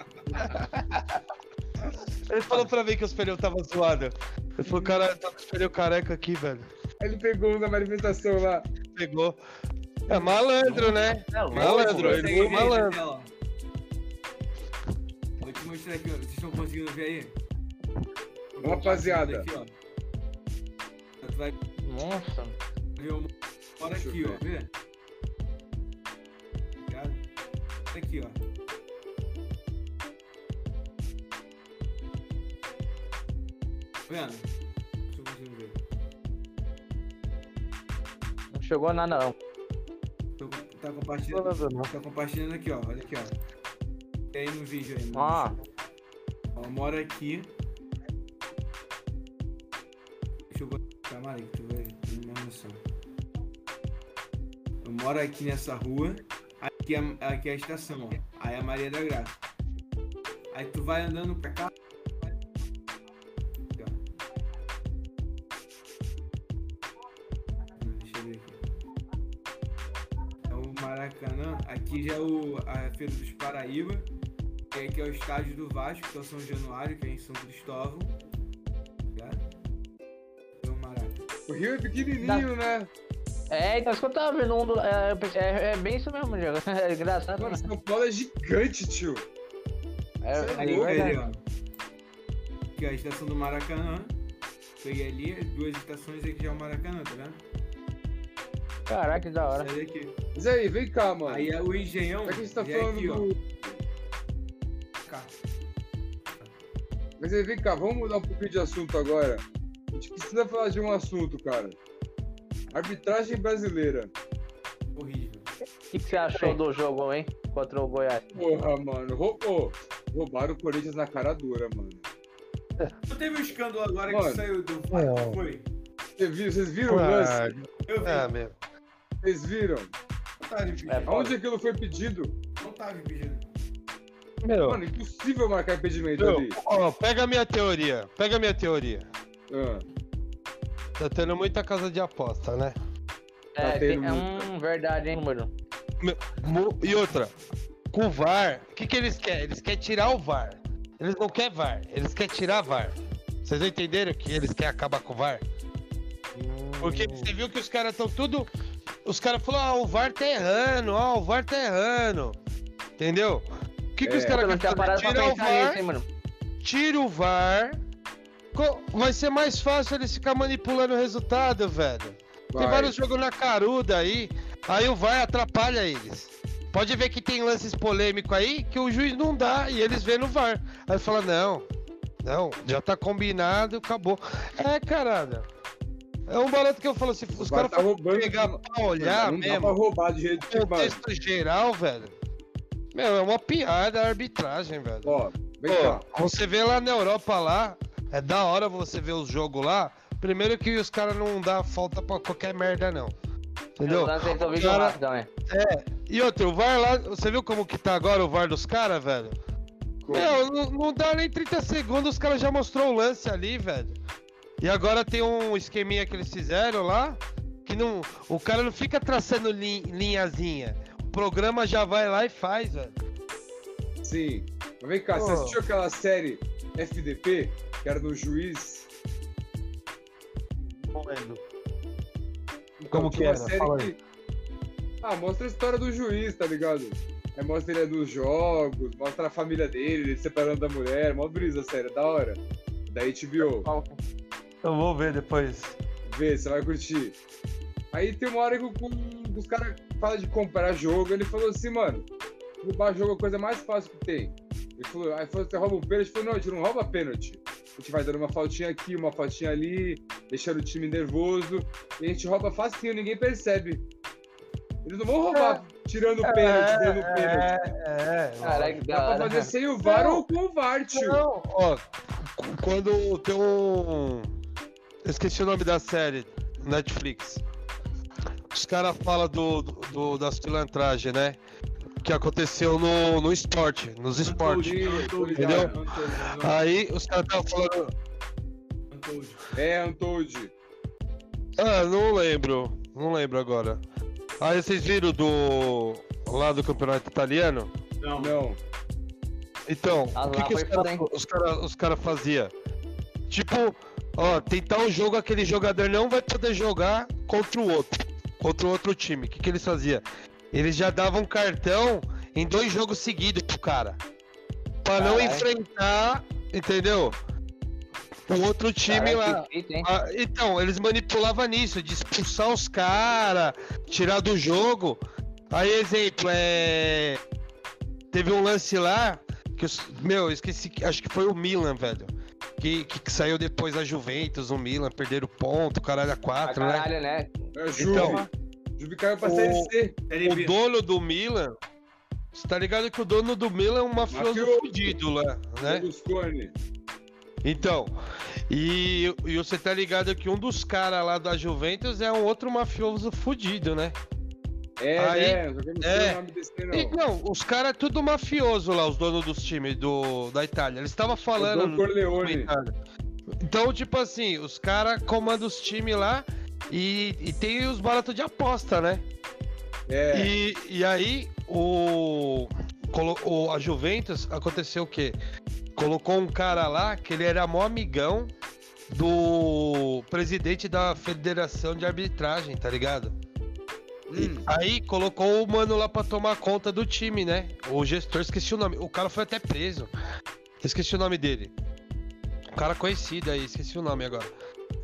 Speaker 4: Ele falou pra mim que os pneus tava zoado. Ele falou, cara, tá com os pneus careca aqui, velho.
Speaker 2: Ele pegou um na manifestação lá.
Speaker 4: Pegou. É malandro, né?
Speaker 3: É louco.
Speaker 4: Malandro, ele foi malandro.
Speaker 5: Vou te mostrar aqui, ó. Vocês estão conseguindo ver aí?
Speaker 2: Rapaziada.
Speaker 5: Aqui, ó. Vai
Speaker 3: Nossa.
Speaker 5: ver hora
Speaker 2: Deixa
Speaker 5: aqui, ó. Vê? Ligado? Aqui, ó. Tá vendo? Deixa eu conseguir ver.
Speaker 3: Não chegou nada, não.
Speaker 5: Tô, tá compartilhando.
Speaker 4: Não.
Speaker 5: Tá compartilhando aqui, ó. Olha aqui, ó. E aí no vídeo aí. no
Speaker 3: Ah,
Speaker 5: Ó, eu moro aqui. Deixa eu botar mais que tu vai ter uma noção. Eu moro aqui nessa rua. Aqui é, aqui é a estação, ó. Aí é a Maria da Graça. Aí tu vai andando pra cá. Aqui, ó. Deixa eu ver aqui. É o Maracanã. Aqui já é o, a Feira dos Paraíba. E aqui é o estádio do Vasco, que é o São Januário, que é em São Cristóvão. É o Maraca.
Speaker 2: O Rio é pequenininho, né?
Speaker 3: É, então isso que eu tava vendo um do. É, é, é bem isso mesmo, Diego. É engraçado,
Speaker 2: Mano,
Speaker 3: né?
Speaker 2: São Paulo é gigante, tio.
Speaker 3: É,
Speaker 2: é
Speaker 5: Aí,
Speaker 2: louco,
Speaker 5: ali, ó. Aqui é a estação do Maracanã. Peguei ali, duas estações aqui já é o Maracanã, tá vendo?
Speaker 3: Caraca, que da hora.
Speaker 5: Sai daqui.
Speaker 2: Mas aí, vem cá, mano.
Speaker 5: Aí é o Engenhão.
Speaker 2: Que a gente tá
Speaker 5: é
Speaker 2: falando
Speaker 5: aqui, ó.
Speaker 2: do.
Speaker 5: Cá.
Speaker 2: Mas aí, vem cá, vamos mudar um pouquinho de assunto agora. A gente precisa falar de um assunto, cara. Arbitragem brasileira.
Speaker 5: Horrível.
Speaker 3: O que, que você achou do jogo, hein? Contra o Goiás.
Speaker 2: Porra, mano. Roubou. Roubaram o Corinthians na cara dura, mano.
Speaker 5: Não teve um escândalo agora
Speaker 2: Mano.
Speaker 5: que saiu do?
Speaker 4: Não.
Speaker 5: Foi?
Speaker 2: Você viu- Vocês viram o lance?
Speaker 4: Ah,
Speaker 5: Eu vi.
Speaker 4: é, meu.
Speaker 2: Vocês viram?
Speaker 5: Não tava impedido.
Speaker 3: É,
Speaker 2: Aonde aquilo foi pedido?
Speaker 5: Não tava impedido.
Speaker 4: Meu,
Speaker 2: Mano, impossível marcar impedimento
Speaker 4: meu,
Speaker 2: ali.
Speaker 4: ó, pega a minha teoria. Pega a minha teoria.
Speaker 2: Ah,
Speaker 4: Tá tendo muita casa de aposta, né?
Speaker 2: Tá
Speaker 3: É,
Speaker 2: tendo
Speaker 3: tem- é um verdade, hein, mano.
Speaker 4: E outra, com o VAR, o que, que eles querem? Eles querem tirar o VAR. Eles não querem VAR, eles querem tirar VAR. Vocês entenderam que eles querem acabar com o VAR? Porque você viu que os caras estão tudo. Os caras falaram, ah, o VAR tá errando, ó, o VAR tá errando. Entendeu? O que, que os
Speaker 2: É.
Speaker 3: Eu
Speaker 4: caras querem fazer?
Speaker 3: pra
Speaker 4: Tirar o VAR,
Speaker 3: hein, mano.
Speaker 4: tira o VAR. Vai ser mais fácil eles ficar manipulando o resultado, velho. Tem
Speaker 2: vai.
Speaker 4: vários jogos na caruda aí, aí o VAR atrapalha eles. Pode ver que tem lances polêmicos aí que o juiz não dá e eles vê no VAR. Aí fala, não, não, já tá combinado, acabou. É, caralho. É um barato que eu falo, se os caras
Speaker 2: tá roubando.
Speaker 4: pegar pra olhar
Speaker 2: não dá pra
Speaker 4: mesmo,
Speaker 2: roubar de jeito mano.
Speaker 4: contexto geral, velho. Meu, é uma piada a arbitragem, velho.
Speaker 2: Ó,
Speaker 4: Pô,
Speaker 2: cá.
Speaker 4: você vê lá na Europa lá, é da hora você ver os jogos lá. Primeiro que os caras não dão falta pra qualquer merda, não. Entendeu?
Speaker 3: O resolvido
Speaker 4: Cara-
Speaker 3: também.
Speaker 4: E outro, o VAR lá, você viu como que tá agora o VAR dos caras, velho? Meu, não, não dá nem 30 segundos, os caras já mostrou o lance ali, velho. E agora tem um esqueminha que eles fizeram lá, que não. O cara não fica traçando lin- linhazinha. O programa já vai lá e faz, velho.
Speaker 2: Sim. Mas vem cá, você
Speaker 4: Pô.
Speaker 2: assistiu aquela série FDP, que era do juiz?
Speaker 4: Não lembro.
Speaker 2: Então,
Speaker 4: Como que era?
Speaker 2: série
Speaker 4: Fala aí.
Speaker 2: que- Ah, mostra a história do juiz, tá ligado? Aí mostra ele dos jogos, mostra a família dele, ele separando da mulher, mó brisa a série, da hora. Da HBO.
Speaker 4: Eu vou ver depois.
Speaker 2: Vê, você vai curtir. Aí tem uma hora que os caras falam de comprar jogo, ele falou assim, mano, roubar jogo é a coisa mais fácil que tem. Ele falou, aí falou, você rouba um pênalti? Ele falou, não, a gente não rouba pênalti. A gente vai dando uma faltinha aqui, uma faltinha ali, deixando o time nervoso, e a gente rouba facinho, ninguém percebe. Eles não vão roubar tirando pênalti, dando pênalti.
Speaker 4: É, é.
Speaker 3: Caralho, que
Speaker 2: Dá pra fazer sem o VAR
Speaker 4: Não.
Speaker 2: ou com o VAR, tio.
Speaker 4: Não, ó, qu- quando tem um. Eu esqueci o nome da série, Netflix. Os caras falam do, do, do- das pilantragens, né? Que aconteceu no, no esporte, nos esportes. Entendeu? Aí os caras estavam falando.
Speaker 5: Untold.
Speaker 2: É, Untold.
Speaker 4: Ah, não lembro. Não lembro agora. Aí vocês viram do. lá do campeonato italiano?
Speaker 5: Não.
Speaker 2: Não.
Speaker 4: Então,
Speaker 3: Ah,
Speaker 4: o que, que os caras cara, os cara faziam? Tipo, ó, tentar o jogo, aquele jogador não vai poder jogar contra o outro. Contra o outro time. O que, que eles faziam? Eles já davam cartão em dois jogos seguidos pro cara. Pra não enfrentar, entendeu? O outro time lá. Ah, então, eles manipulavam nisso, de expulsar os caras, tirar do jogo. Aí, exemplo, é. Teve um lance lá que os... Meu, eu esqueci, acho que foi o Milan, velho. Que, que, que saiu depois da Juventus, o Milan, perderam ponto, caralho, a 4, né?
Speaker 3: caralho, né?
Speaker 2: É Juve.
Speaker 4: Então,
Speaker 2: Juve caiu pra
Speaker 4: o-
Speaker 2: Série C.
Speaker 5: Série
Speaker 4: o dono do Milan. Você tá ligado que o dono do Milan é um mafioso fudido lá, né? Então, e, e você tá ligado que um dos caras lá da Juventus é um outro mafioso fudido, né?
Speaker 2: É,
Speaker 4: Aí-
Speaker 2: é, não sei
Speaker 4: é.
Speaker 2: o nome desse aí,
Speaker 4: E,
Speaker 2: não.
Speaker 4: não, os caras é tudo mafioso lá, os donos dos times do, da Itália. Eles estavam falando.
Speaker 2: Don
Speaker 4: no
Speaker 2: Corleone.
Speaker 4: Então, tipo assim, os caras comandam os times lá e, e tem os baratos de aposta, né?
Speaker 2: É,
Speaker 4: E, e aí, o, o- a Juventus, aconteceu o quê? Colocou um cara lá que ele era mó amigão do presidente da Federação de Arbitragem, tá ligado?
Speaker 2: Hum.
Speaker 4: Aí colocou o mano lá pra tomar conta do time, né? O gestor, esqueci o nome. O cara foi até preso. Esqueci o nome dele. Um cara conhecido aí, esqueci o nome agora.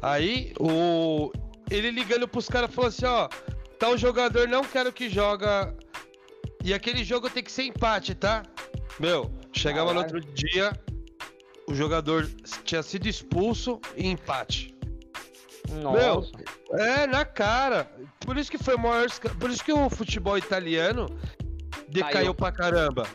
Speaker 4: Aí, o. Ele ligando pros caras falou assim, ó. Tal jogador não quero que joga. E aquele jogo tem que ser empate, tá? Meu, chegava no
Speaker 3: Caralho.
Speaker 4: outro dia, o jogador tinha sido expulso e empate.
Speaker 3: Nossa.
Speaker 4: É, na cara. Por isso que foi o maior. Por isso que o futebol italiano decaiu
Speaker 3: Caiu.
Speaker 4: pra caramba.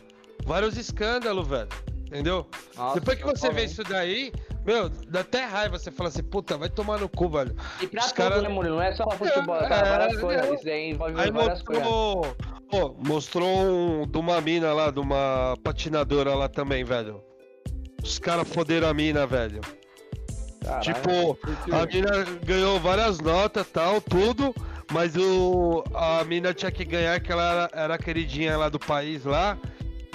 Speaker 4: Vários escândalos, velho. Entendeu?
Speaker 3: Nossa,
Speaker 4: Depois que você
Speaker 3: tô
Speaker 4: vê isso daí, Meu, dá até raiva você falar assim, puta, vai tomar no cu, velho.
Speaker 3: E pra
Speaker 4: Os
Speaker 3: tudo,
Speaker 4: cara-
Speaker 3: né, Murilo? Não é só pra futebol,
Speaker 4: É,
Speaker 3: tá? Várias
Speaker 4: é,
Speaker 3: coisas.
Speaker 4: é.
Speaker 3: Isso aí envolve
Speaker 4: Aí
Speaker 3: várias coisas.
Speaker 4: mostrou. Pô, mostrou um de uma mina lá, de uma patinadora lá também, velho. Os caras foderam a mina, velho.
Speaker 3: Caralho.
Speaker 4: Tipo, a mina ganhou várias notas tal, tudo. Mas o, a mina tinha que ganhar, que ela era, era a queridinha lá do país lá.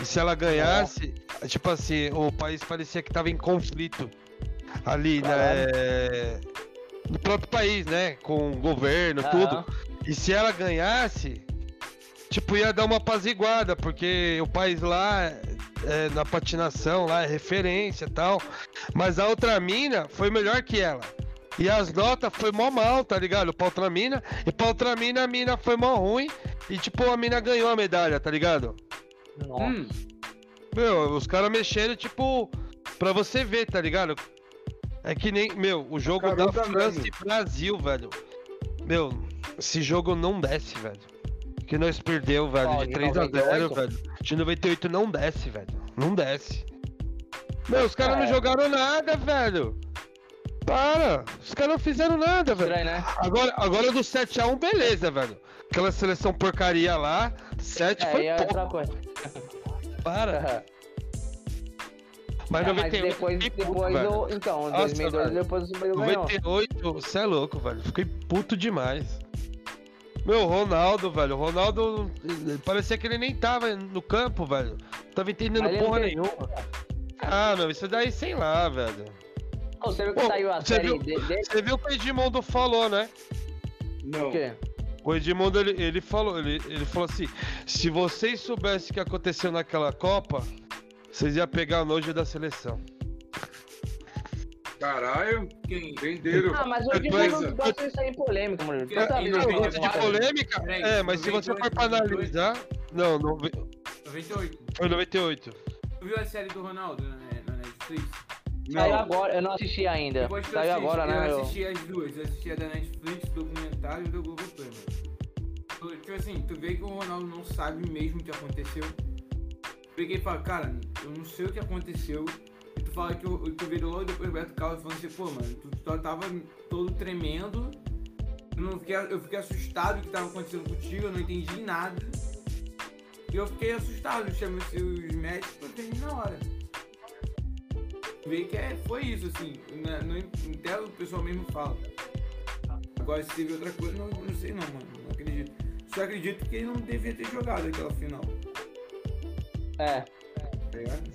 Speaker 4: E se ela ganhasse, tipo assim, o país parecia que tava em conflito. Ali, né? No próprio país, né? Com o governo, tudo. E se ela ganhasse, tipo, ia dar uma apaziguada, porque o país lá, é, na patinação, lá é referência e tal. Mas a outra mina foi melhor que ela. E as notas foi mó mal, tá ligado? Pra outra mina. E pra outra mina, a mina foi mó ruim. E tipo, a mina ganhou a medalha, tá ligado?
Speaker 3: Nossa.
Speaker 2: Hum,
Speaker 4: Meu, os caras mexendo, tipo, pra você ver, tá ligado? É que nem, meu, o jogo da França e Brasil, velho. Meu, esse jogo não desce, velho. Que nós perdeu, velho,
Speaker 3: Qual,
Speaker 4: de
Speaker 3: de
Speaker 4: 3 a 0
Speaker 3: 98?
Speaker 4: velho. De 98 não desce, velho. Não desce. Meu, os caras
Speaker 3: É.
Speaker 4: não jogaram nada, velho. Para! Os caras não fizeram nada, velho.
Speaker 3: Estranho, né?
Speaker 4: Agora, agora do 7x1, beleza, velho. Aquela seleção porcaria lá, 7
Speaker 3: É,
Speaker 4: foi
Speaker 3: é
Speaker 4: pouco.
Speaker 3: outra coisa.
Speaker 4: Para. Mas
Speaker 3: É, mas
Speaker 4: 98
Speaker 3: depois,
Speaker 4: fiquei puto,
Speaker 3: depois
Speaker 4: velho.
Speaker 3: o. Então,
Speaker 4: Nossa,
Speaker 3: 2002
Speaker 4: velho.
Speaker 3: depois o Brasil ganhou.
Speaker 4: 98, você é louco, velho. Fiquei puto demais. Meu, Ronaldo, velho. Ronaldo parecia que ele nem tava no campo, velho. Tava entendendo
Speaker 3: ele
Speaker 4: porra
Speaker 3: não-
Speaker 4: nenhuma. Ah, meu, isso daí sei lá, velho.
Speaker 3: Ô, você viu que
Speaker 4: Pô,
Speaker 3: saiu a
Speaker 4: você
Speaker 3: série
Speaker 4: viu-
Speaker 3: de- dele?
Speaker 4: Você viu o que o Edmundo falou, né?
Speaker 2: não.
Speaker 3: O quê?
Speaker 4: O Edmundo, ele, ele falou, ele, ele falou assim, se vocês soubessem o que aconteceu naquela Copa, vocês iam pegar nojo da seleção.
Speaker 2: Caralho,
Speaker 5: Quem?
Speaker 2: venderam.
Speaker 3: Ah, mas o
Speaker 4: Coisa.
Speaker 3: Edmundo gosta de sair em polêmica, mano.
Speaker 5: Que-
Speaker 3: Toda
Speaker 5: e
Speaker 3: vez
Speaker 5: não gosta
Speaker 4: de polêmica?
Speaker 5: Peraí,
Speaker 4: É, mas se você
Speaker 5: 98,
Speaker 4: for pra
Speaker 5: 98.
Speaker 4: analisar... Não, não,
Speaker 5: 98.
Speaker 4: foi 98.
Speaker 5: Tu viu a série do Ronaldo na, na Netflix?
Speaker 3: Saiu
Speaker 2: Não,
Speaker 3: agora, eu não assisti ainda.
Speaker 5: Eu
Speaker 3: Saiu
Speaker 5: assisti,
Speaker 3: agora, né?
Speaker 5: Eu
Speaker 3: Eu...
Speaker 5: assisti as duas. Eu assisti a da Netflix, documentário e do Google Play, mano. Tu- Tipo assim, tu vê que o Ronaldo não sabe mesmo o que aconteceu. Que ele fala, cara, eu não sei o que aconteceu. E tu fala que o, tu vê logo depois o Roberto Carlos falando assim, pô, mano, tu, tu tava todo tremendo. Eu, não fiquei, eu fiquei assustado o que tava acontecendo contigo, eu não entendi nada. E eu fiquei assustado, eu chamei os médicos eu entendi na hora. Vê que é, foi isso, assim. Na, no, até o pessoal mesmo fala. Agora, se teve outra coisa, não, não sei não, mano. Não acredito. Só acredito que ele não devia ter jogado aquela final.
Speaker 3: É.
Speaker 5: Tá ligado?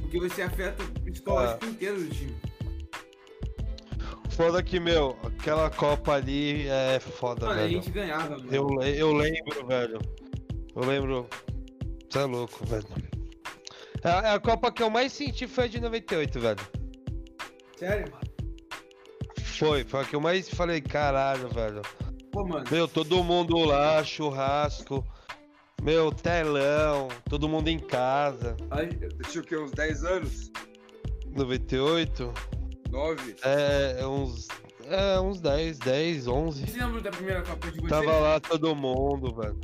Speaker 5: Porque você afeta o psicológico inteiro do time.
Speaker 4: Foda que, meu, aquela Copa ali é foda,
Speaker 5: Mano, a
Speaker 4: velho.
Speaker 5: gente ganhava, mano.
Speaker 4: Eu, eu lembro, velho. Eu lembro. Você é louco, velho. A, a Copa que eu mais senti foi a de 98, velho.
Speaker 5: Sério?
Speaker 4: Foi, foi a que eu mais falei, caralho, velho.
Speaker 5: Pô, mano.
Speaker 4: Meu, todo mundo lá, churrasco. Meu, telão, todo mundo em casa.
Speaker 5: Aí,
Speaker 2: eu tinha o quê? Uns 10 anos?
Speaker 4: 98?
Speaker 2: 9?
Speaker 4: É, uns. É, uns 10, 10, 11.
Speaker 5: Vocês lembram da primeira Copa de vocês?
Speaker 4: Tava lá todo mundo, velho.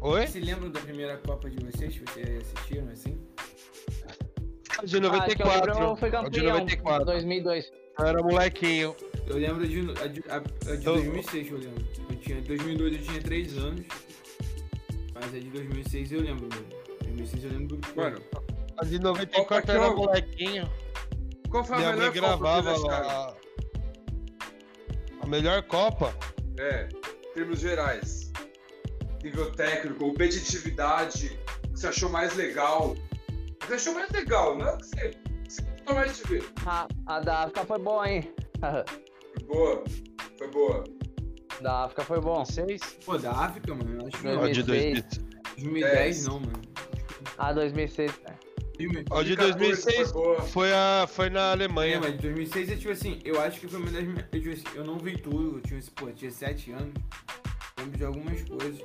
Speaker 4: Oi?
Speaker 5: Vocês lembram da primeira Copa de vocês? que Vocês assistiram assim?
Speaker 4: De
Speaker 3: Ah, que eu
Speaker 4: 94.
Speaker 3: lembro, foi
Speaker 4: de
Speaker 3: campeão
Speaker 4: 94.
Speaker 3: 2002.
Speaker 4: Eu era molequinho.
Speaker 5: Eu lembro de, a de, a, a de
Speaker 4: Eu-
Speaker 5: 2006, eu lembro. Eu tinha, 2002 eu tinha 3 anos. Mas a de 2006 eu lembro, mano. 2006 eu lembro do
Speaker 2: Mano,
Speaker 4: A de 94
Speaker 2: Copa
Speaker 4: eu era
Speaker 2: eu-
Speaker 4: molequinho.
Speaker 2: qual foi a
Speaker 4: Minha
Speaker 2: melhor Copa que
Speaker 4: gravava
Speaker 2: acharam?
Speaker 4: a... a melhor Copa.
Speaker 2: É, em termos gerais. Nível técnico, competitividade, o que você achou mais legal? O que você achou mais legal, não é o que você, o que você gostou mais de ver.
Speaker 3: A, a da África foi boa, hein?
Speaker 2: Foi boa, foi boa.
Speaker 3: Da África foi bom.
Speaker 4: 6?
Speaker 5: Pô, da África, mano. Eu acho que
Speaker 3: Não.
Speaker 4: A de
Speaker 3: 2006.
Speaker 5: 2010
Speaker 2: 10.
Speaker 5: não, mano.
Speaker 3: A 2006. é.
Speaker 4: A de
Speaker 2: 2014
Speaker 4: 2006
Speaker 2: Foi
Speaker 4: foi, a, foi na
Speaker 5: É,
Speaker 4: Alemanha.
Speaker 5: mas de 2006 é tipo assim, eu acho que foi uma das minhas. Eu, tipo assim, eu não vi tudo, eu tinha, pô, eu tinha 7 anos. Lembro de algumas coisas.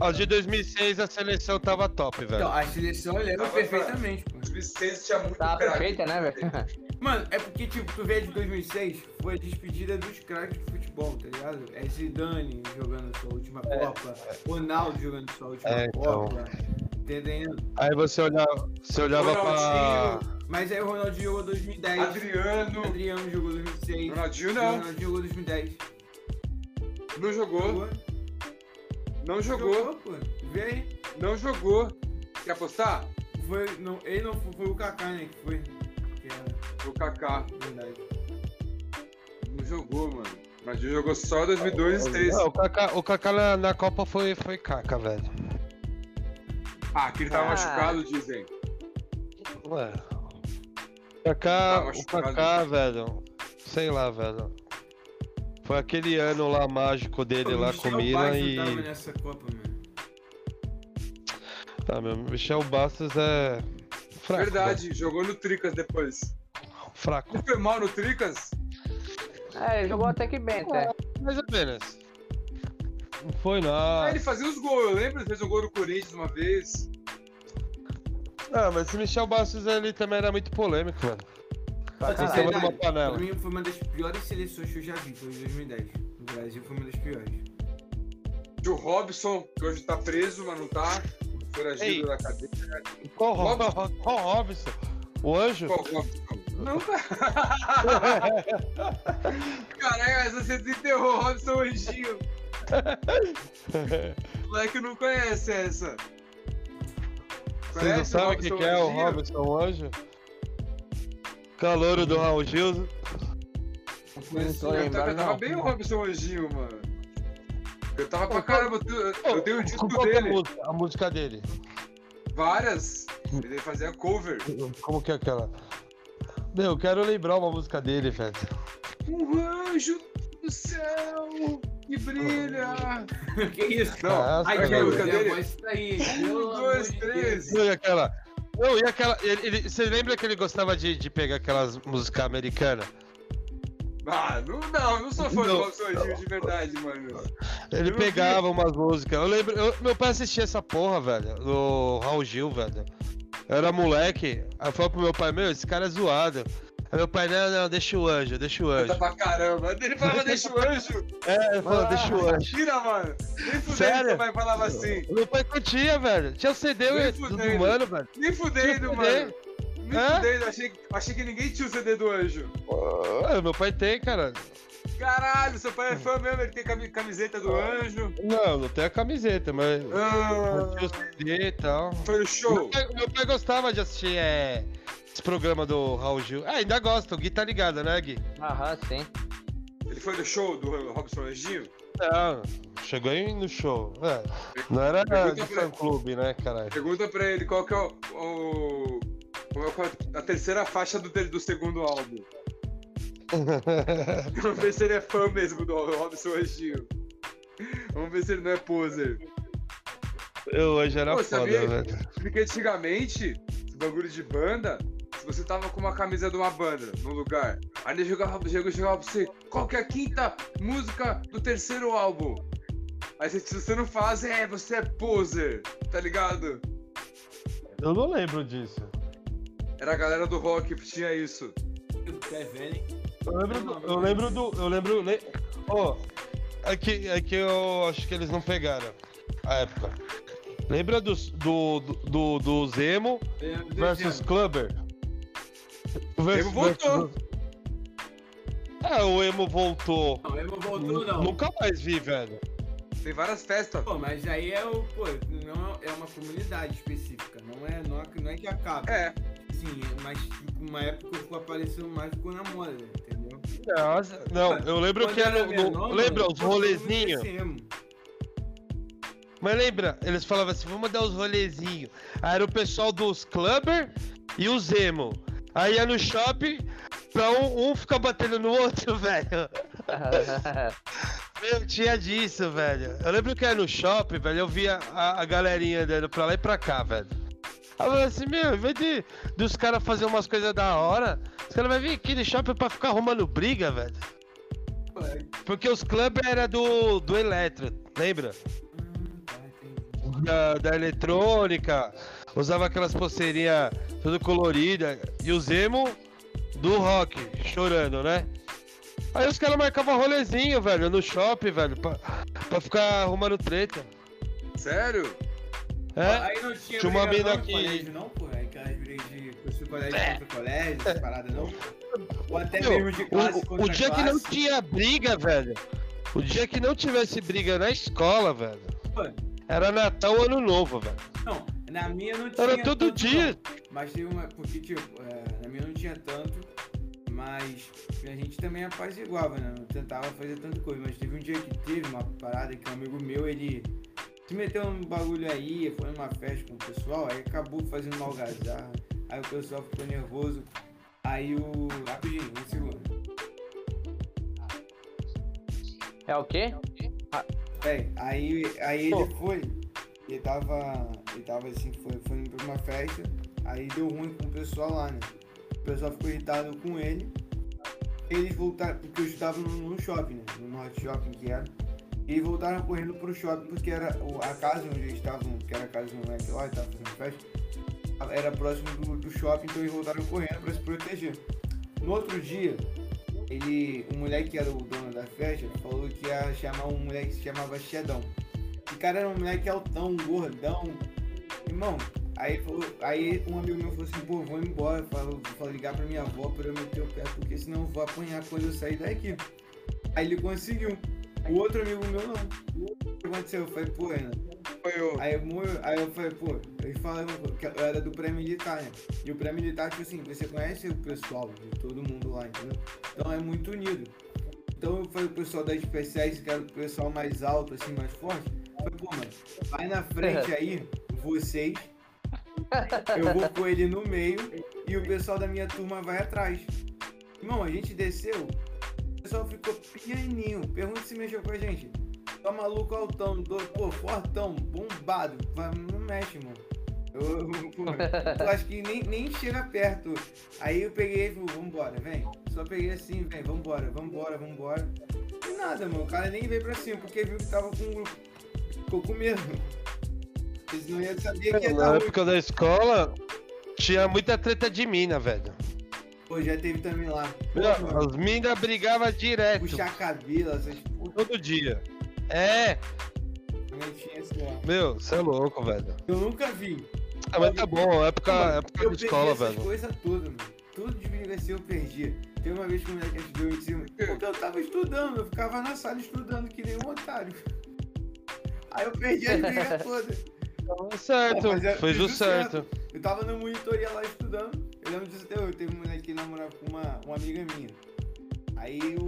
Speaker 4: A de 2006 a seleção tava top, velho.
Speaker 5: Então, a seleção eu lembro
Speaker 2: Tava
Speaker 5: perfeitamente, pô.
Speaker 2: 2006 tinha muito
Speaker 3: Tá
Speaker 2: craque.
Speaker 3: perfeita, né, velho?
Speaker 5: Mano, é porque, tipo, tu vê a de 2006, foi a despedida dos craques de futebol, tá ligado? É Zidane jogando sua última Copa, Ronaldo jogando sua última
Speaker 4: É, então.
Speaker 5: Copa, entendendo?
Speaker 4: Aí você olhava, você olhava pra.
Speaker 5: Mas aí o Ronaldinho jogou 2010.
Speaker 2: Adriano.
Speaker 5: Adriano jogou 2006.
Speaker 2: Ronaldinho
Speaker 5: O
Speaker 2: não.
Speaker 5: Ronaldinho jogou 2010.
Speaker 2: Não jogou. Não jogou.
Speaker 5: pô. Vê aí.
Speaker 2: Não jogou. Quer apostar?
Speaker 5: Foi, não, ele não foi, foi o Kaká, né? Que foi. Que era
Speaker 2: O Kaká.
Speaker 5: verdade.
Speaker 2: Não jogou, mano. Mas jogou só 2002 e 2003.
Speaker 4: Não, o Kaká, o Kaká na, na Copa foi, foi caca, velho.
Speaker 2: Ah, que ele tava
Speaker 3: Ah.
Speaker 2: machucado, dizem.
Speaker 4: Ué. O Kaká, o. Kaká, velho. Sei lá, velho. Foi aquele ano lá mágico dele
Speaker 5: O
Speaker 4: lá
Speaker 5: Michel
Speaker 4: com o Milan e.
Speaker 5: tava nessa Copa, mano.
Speaker 4: Tá, meu. Michel Bastos é. Fraco,
Speaker 2: Verdade, jogou no Tricas depois.
Speaker 4: Fraco.
Speaker 2: Ele foi mal no Tricas?
Speaker 3: É, ele jogou até que bem, até.
Speaker 4: Mais ou menos. Não foi, não.
Speaker 2: Ah, ele fazia os gols, eu lembro, ele fez um gol no Corinthians uma vez.
Speaker 4: Ah, mas esse Michel Bastos ele também era muito polêmico, mano.
Speaker 3: Caralho.
Speaker 4: panela.
Speaker 5: Pra mim foi uma das piores seleções que eu já vi, foi em 2010. No Brasil foi uma das piores.
Speaker 2: O Robson, que hoje tá preso, mas não tá. Foragido da cadeia.
Speaker 4: Qual, Ro- qual Robson? O anjo?
Speaker 2: Qual Robson? Não, Caralho, mas você desenterrou o Robson Anjinho. O moleque não conhece essa.
Speaker 4: Vocês não sabem o que, que é o Robson o anjo? Calouro do Raul Gil.
Speaker 3: Não tô
Speaker 2: Eu
Speaker 3: lembrado,
Speaker 2: tava, eu tava bem o Robson Anjinho, mano. Eu tava pra caramba, eu, eu dei o disco
Speaker 4: Qual que é a
Speaker 2: dele.
Speaker 4: música, a música dele?
Speaker 2: Várias. Ele fazia cover.
Speaker 4: Como que é aquela? Meu, eu quero lembrar uma música dele, velho.
Speaker 2: Um anjo do céu que brilha.
Speaker 5: que isso?
Speaker 2: Não,
Speaker 5: Ai,
Speaker 2: Qual que é a música dele?
Speaker 5: tá aí.
Speaker 2: Um, dois, três.
Speaker 4: E aquela. Não, e aquela. Ele, ele- você lembra que ele gostava de, de pegar aquelas músicas americanas?
Speaker 2: Ah, não, não, não sou fã do Anjinho de verdade, mano.
Speaker 4: Ele pegava umas músicas. Eu lembro. eu- meu pai assistia essa porra, velho. Do Raul Gil, velho. Eu era moleque. Aí eu falei pro meu pai, meu, esse cara é zoado. Aí meu pai, não, não, deixa o anjo, deixa o
Speaker 2: Tá
Speaker 4: anjo.
Speaker 2: pra caramba. Ele falava, deixa o anjo.
Speaker 4: É, ele falou, deixa o anjo.
Speaker 2: Mentira, mano. Nem fudendo
Speaker 4: Sério?
Speaker 2: seu pai falava assim.
Speaker 4: Meu pai curtia, velho. Tinha o CD
Speaker 2: Nem
Speaker 4: do, do mano, velho.
Speaker 2: Nem fudendo, mano. Nem
Speaker 4: Hã?
Speaker 2: fudendo. Achei, achei que ninguém tinha o CD do anjo.
Speaker 4: Ah, meu pai tem, cara.
Speaker 2: Caralho, seu pai é fã mesmo. Ele tem cami- camiseta do anjo.
Speaker 4: Não, não tem a camiseta, mas.
Speaker 2: Ah,
Speaker 4: Tinha o CD e tal.
Speaker 2: foi no
Speaker 4: Meu
Speaker 2: show.
Speaker 4: pai, meu pai gostava de assistir é, esse programa do Raul Gil. Ah, ainda gosta, o Gui tá ligado, né, Gui?
Speaker 3: Aham, sim.
Speaker 2: Ele foi no show do Robson Anjinho?
Speaker 4: Não, chegou aí no show. É, não era
Speaker 2: Pergunta
Speaker 4: de fã clube, né, caralho?
Speaker 2: Pergunta pra ele qual que é o. o- qual é a terceira faixa do, do segundo álbum. Vamos ver se ele é fã mesmo do Robson Anjinho. Vamos ver se ele não é poser.
Speaker 4: Eu hoje era
Speaker 2: Pô,
Speaker 4: foda,
Speaker 2: sabia?
Speaker 4: velho.
Speaker 2: Porque antigamente, esse bagulho de banda, se você tava com uma camisa de uma banda no lugar, aí ele jogava, jogava, jogava pra você, qual que é a quinta música do terceiro álbum? Aí se você não faz, é, você é poser, tá ligado?
Speaker 4: Eu não lembro disso.
Speaker 2: Era a galera do rock que tinha isso.
Speaker 5: É velho?
Speaker 4: Eu lembro do. Eu lembro do. Eu lembro. Le... Ó, aqui, aqui eu acho que eles não pegaram a época. Lembra dos, do, do, do, do Zemo
Speaker 5: desse
Speaker 4: versus
Speaker 5: ano.
Speaker 4: Clubber? Versus-
Speaker 2: voltou.
Speaker 4: É, o Emo voltou.
Speaker 5: Não, Emo voltou não.
Speaker 4: Nunca mais vi, velho.
Speaker 2: Tem várias festas.
Speaker 5: Pô, mas aí é o. Pô, não é uma comunidade específica. Não é, não é, não é que acaba.
Speaker 2: É,
Speaker 5: Sim, é, mas tipo, uma época ficou aparecendo mais ficou na moda, entendeu?
Speaker 4: Nossa, não, eu lembro
Speaker 5: Quando
Speaker 4: que era.
Speaker 5: era
Speaker 4: no-
Speaker 5: menor, mano,
Speaker 4: lembra os rolezinhos?
Speaker 5: emo.
Speaker 4: Mas lembra, eles falavam assim, vamos dar os rolezinhos. Aí era o pessoal dos clubber e os emo. Aí ia no shopping pra um, um ficar batendo no outro, velho. Meu, tinha disso, velho. Eu lembro que era no shopping, velho, eu via a, a galerinha andando pra lá e pra cá, velho. Aí eu falei assim, meu, em vez de dos caras fazer umas coisas da hora, os caras vão vir aqui no shopping pra ficar arrumando briga, velho. Porque os clubber era do, do Eletro, lembra?
Speaker 5: Entendi.
Speaker 4: da, da eletrônica, usava aquelas pulseirinhas tudo colorida e o Zemo do rock, chorando, né? Aí os caras marcavam rolezinho, velho, no shopping, velho, pra, pra ficar arrumando treta.
Speaker 2: sério?
Speaker 4: É?
Speaker 5: Aí não tinha
Speaker 4: Tinha uma
Speaker 5: briga
Speaker 4: mina
Speaker 5: no colégio, não, pô. Aí aquelas brigas de pessoal Se o colégio contra colégio, essa parada não. Ou até
Speaker 4: Meu,
Speaker 5: mesmo de classe
Speaker 4: O, dia que não tinha briga, velho. O dia que não tivesse briga na escola, velho.
Speaker 5: Mano,
Speaker 4: Era Natal ou Ano Novo, velho.
Speaker 5: Não, na minha não tinha.
Speaker 4: Era todo
Speaker 5: tanto,
Speaker 4: dia.
Speaker 5: não. Mas teve uma. Porque, tipo, é, na minha não tinha tanto, mas a gente também apaziguava, né? Não tentava fazer tanta coisa. Mas teve um dia que teve uma parada que um amigo meu, ele se meteu num bagulho aí, foi numa festa com o pessoal, aí acabou fazendo uma algazarra. Aí o pessoal ficou nervoso. Aí o. Rapidinho, um segundo.
Speaker 3: É o quê?
Speaker 5: É, aí, aí ele
Speaker 3: Pô.
Speaker 5: Ele tava, ele tava assim, foi, foi indo pra uma festa, aí deu ruim com o pessoal lá, né? O pessoal ficou irritado com ele. Eles voltaram, porque eu estava no, no shopping, né? No Norte Shopping que era. E voltaram correndo pro shopping, porque era a casa onde eles estavam, que era a casa do moleque lá, e tava fazendo festa, era próximo do, do shopping, então eles voltaram correndo pra se proteger. No outro dia, ele, o moleque que era o dono da festa falou que ia chamar um moleque que se chamava Xedão. O cara era um moleque altão, gordão. Irmão, aí, falou, aí um amigo meu falou assim, pô, vou embora, falou, falou ligar pra minha avó pra eu meter o pé, porque senão eu vou apanhar quando eu sair daqui. Aí ele conseguiu. O outro amigo meu não. O que aconteceu? Eu falei, pô, Renan. Aí, aí eu falei, pô, eles falaram que eu era do pré-militar, né? E o pré-militar, tipo assim, você conhece o pessoal de todo mundo lá, entendeu? Então é muito unido. Então eu falei pro pessoal das especiais, que era o pessoal mais alto, assim, mais forte. Vai na frente aí, vocês. Eu vou com ele no meio e o pessoal da minha turma vai atrás. Irmão, a gente desceu, o pessoal ficou pianinho. Pergunta se mexeu com a gente. Tá maluco altão, do, pô, fortão, bombado. Não mexe, mano. Eu, eu- pô, eu acho que nem, nem chega perto. Aí eu peguei e falei, vambora, vem. Só peguei assim, vem, vambora, vambora, vambora. E nada, mano. O cara nem veio pra cima, porque viu que tava com um grupo. Ficou com medo. Eles não iam saber que ia
Speaker 4: Na
Speaker 5: dar ruim.
Speaker 4: época da escola, tinha muita treta de mina, velho.
Speaker 5: Pô, já teve também lá. Pô,
Speaker 4: Meu, As minas brigavam direto,
Speaker 5: puxar cabelo, essas
Speaker 4: todo dia. É,
Speaker 5: Também tinha esse lá.
Speaker 4: meu, você é louco, velho.
Speaker 5: Eu nunca vi.
Speaker 4: Ah, mas tá bom, época,
Speaker 5: Mano,
Speaker 4: época
Speaker 5: eu
Speaker 4: de
Speaker 5: perdi
Speaker 4: escola,
Speaker 5: essas
Speaker 4: velho.
Speaker 5: coisas todas, mano. Tudo de briga assim eu perdi. Tem uma vez que o moleque ajudou em cima. Eu tava estudando, eu ficava na sala estudando que nem um otário. Aí eu perdi as brigas todas.
Speaker 4: Tá certo,
Speaker 5: Pô, é-
Speaker 4: fez o
Speaker 5: fiz o
Speaker 4: certo.
Speaker 5: Eu tava na monitoria lá estudando. Eu lembro disso até hoje. Teve um moleque que namorava com uma, uma amiga minha. Aí o,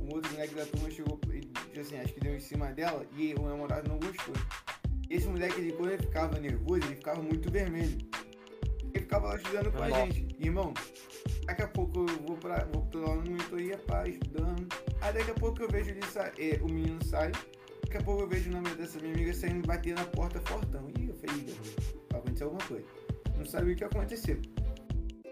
Speaker 5: um outro moleque da turma chegou e disse assim, acho que deu em cima dela e o namorado não gostou. Esse moleque, ele, quando ele ficava nervoso, ele ficava muito vermelho. Ele ficava lá estudando com a
Speaker 3: Nossa.
Speaker 5: gente. Irmão, daqui a pouco eu vou pra. vou tô lá no monitoria, pá, estudando. Aí daqui a pouco eu vejo ele sa- é, o menino sai. Daqui a pouco eu vejo o nome dessa minha amiga saindo bater na porta fortão. Ih, eu falei, "Ih, vai acontecer alguma coisa. Não sabia o que aconteceu.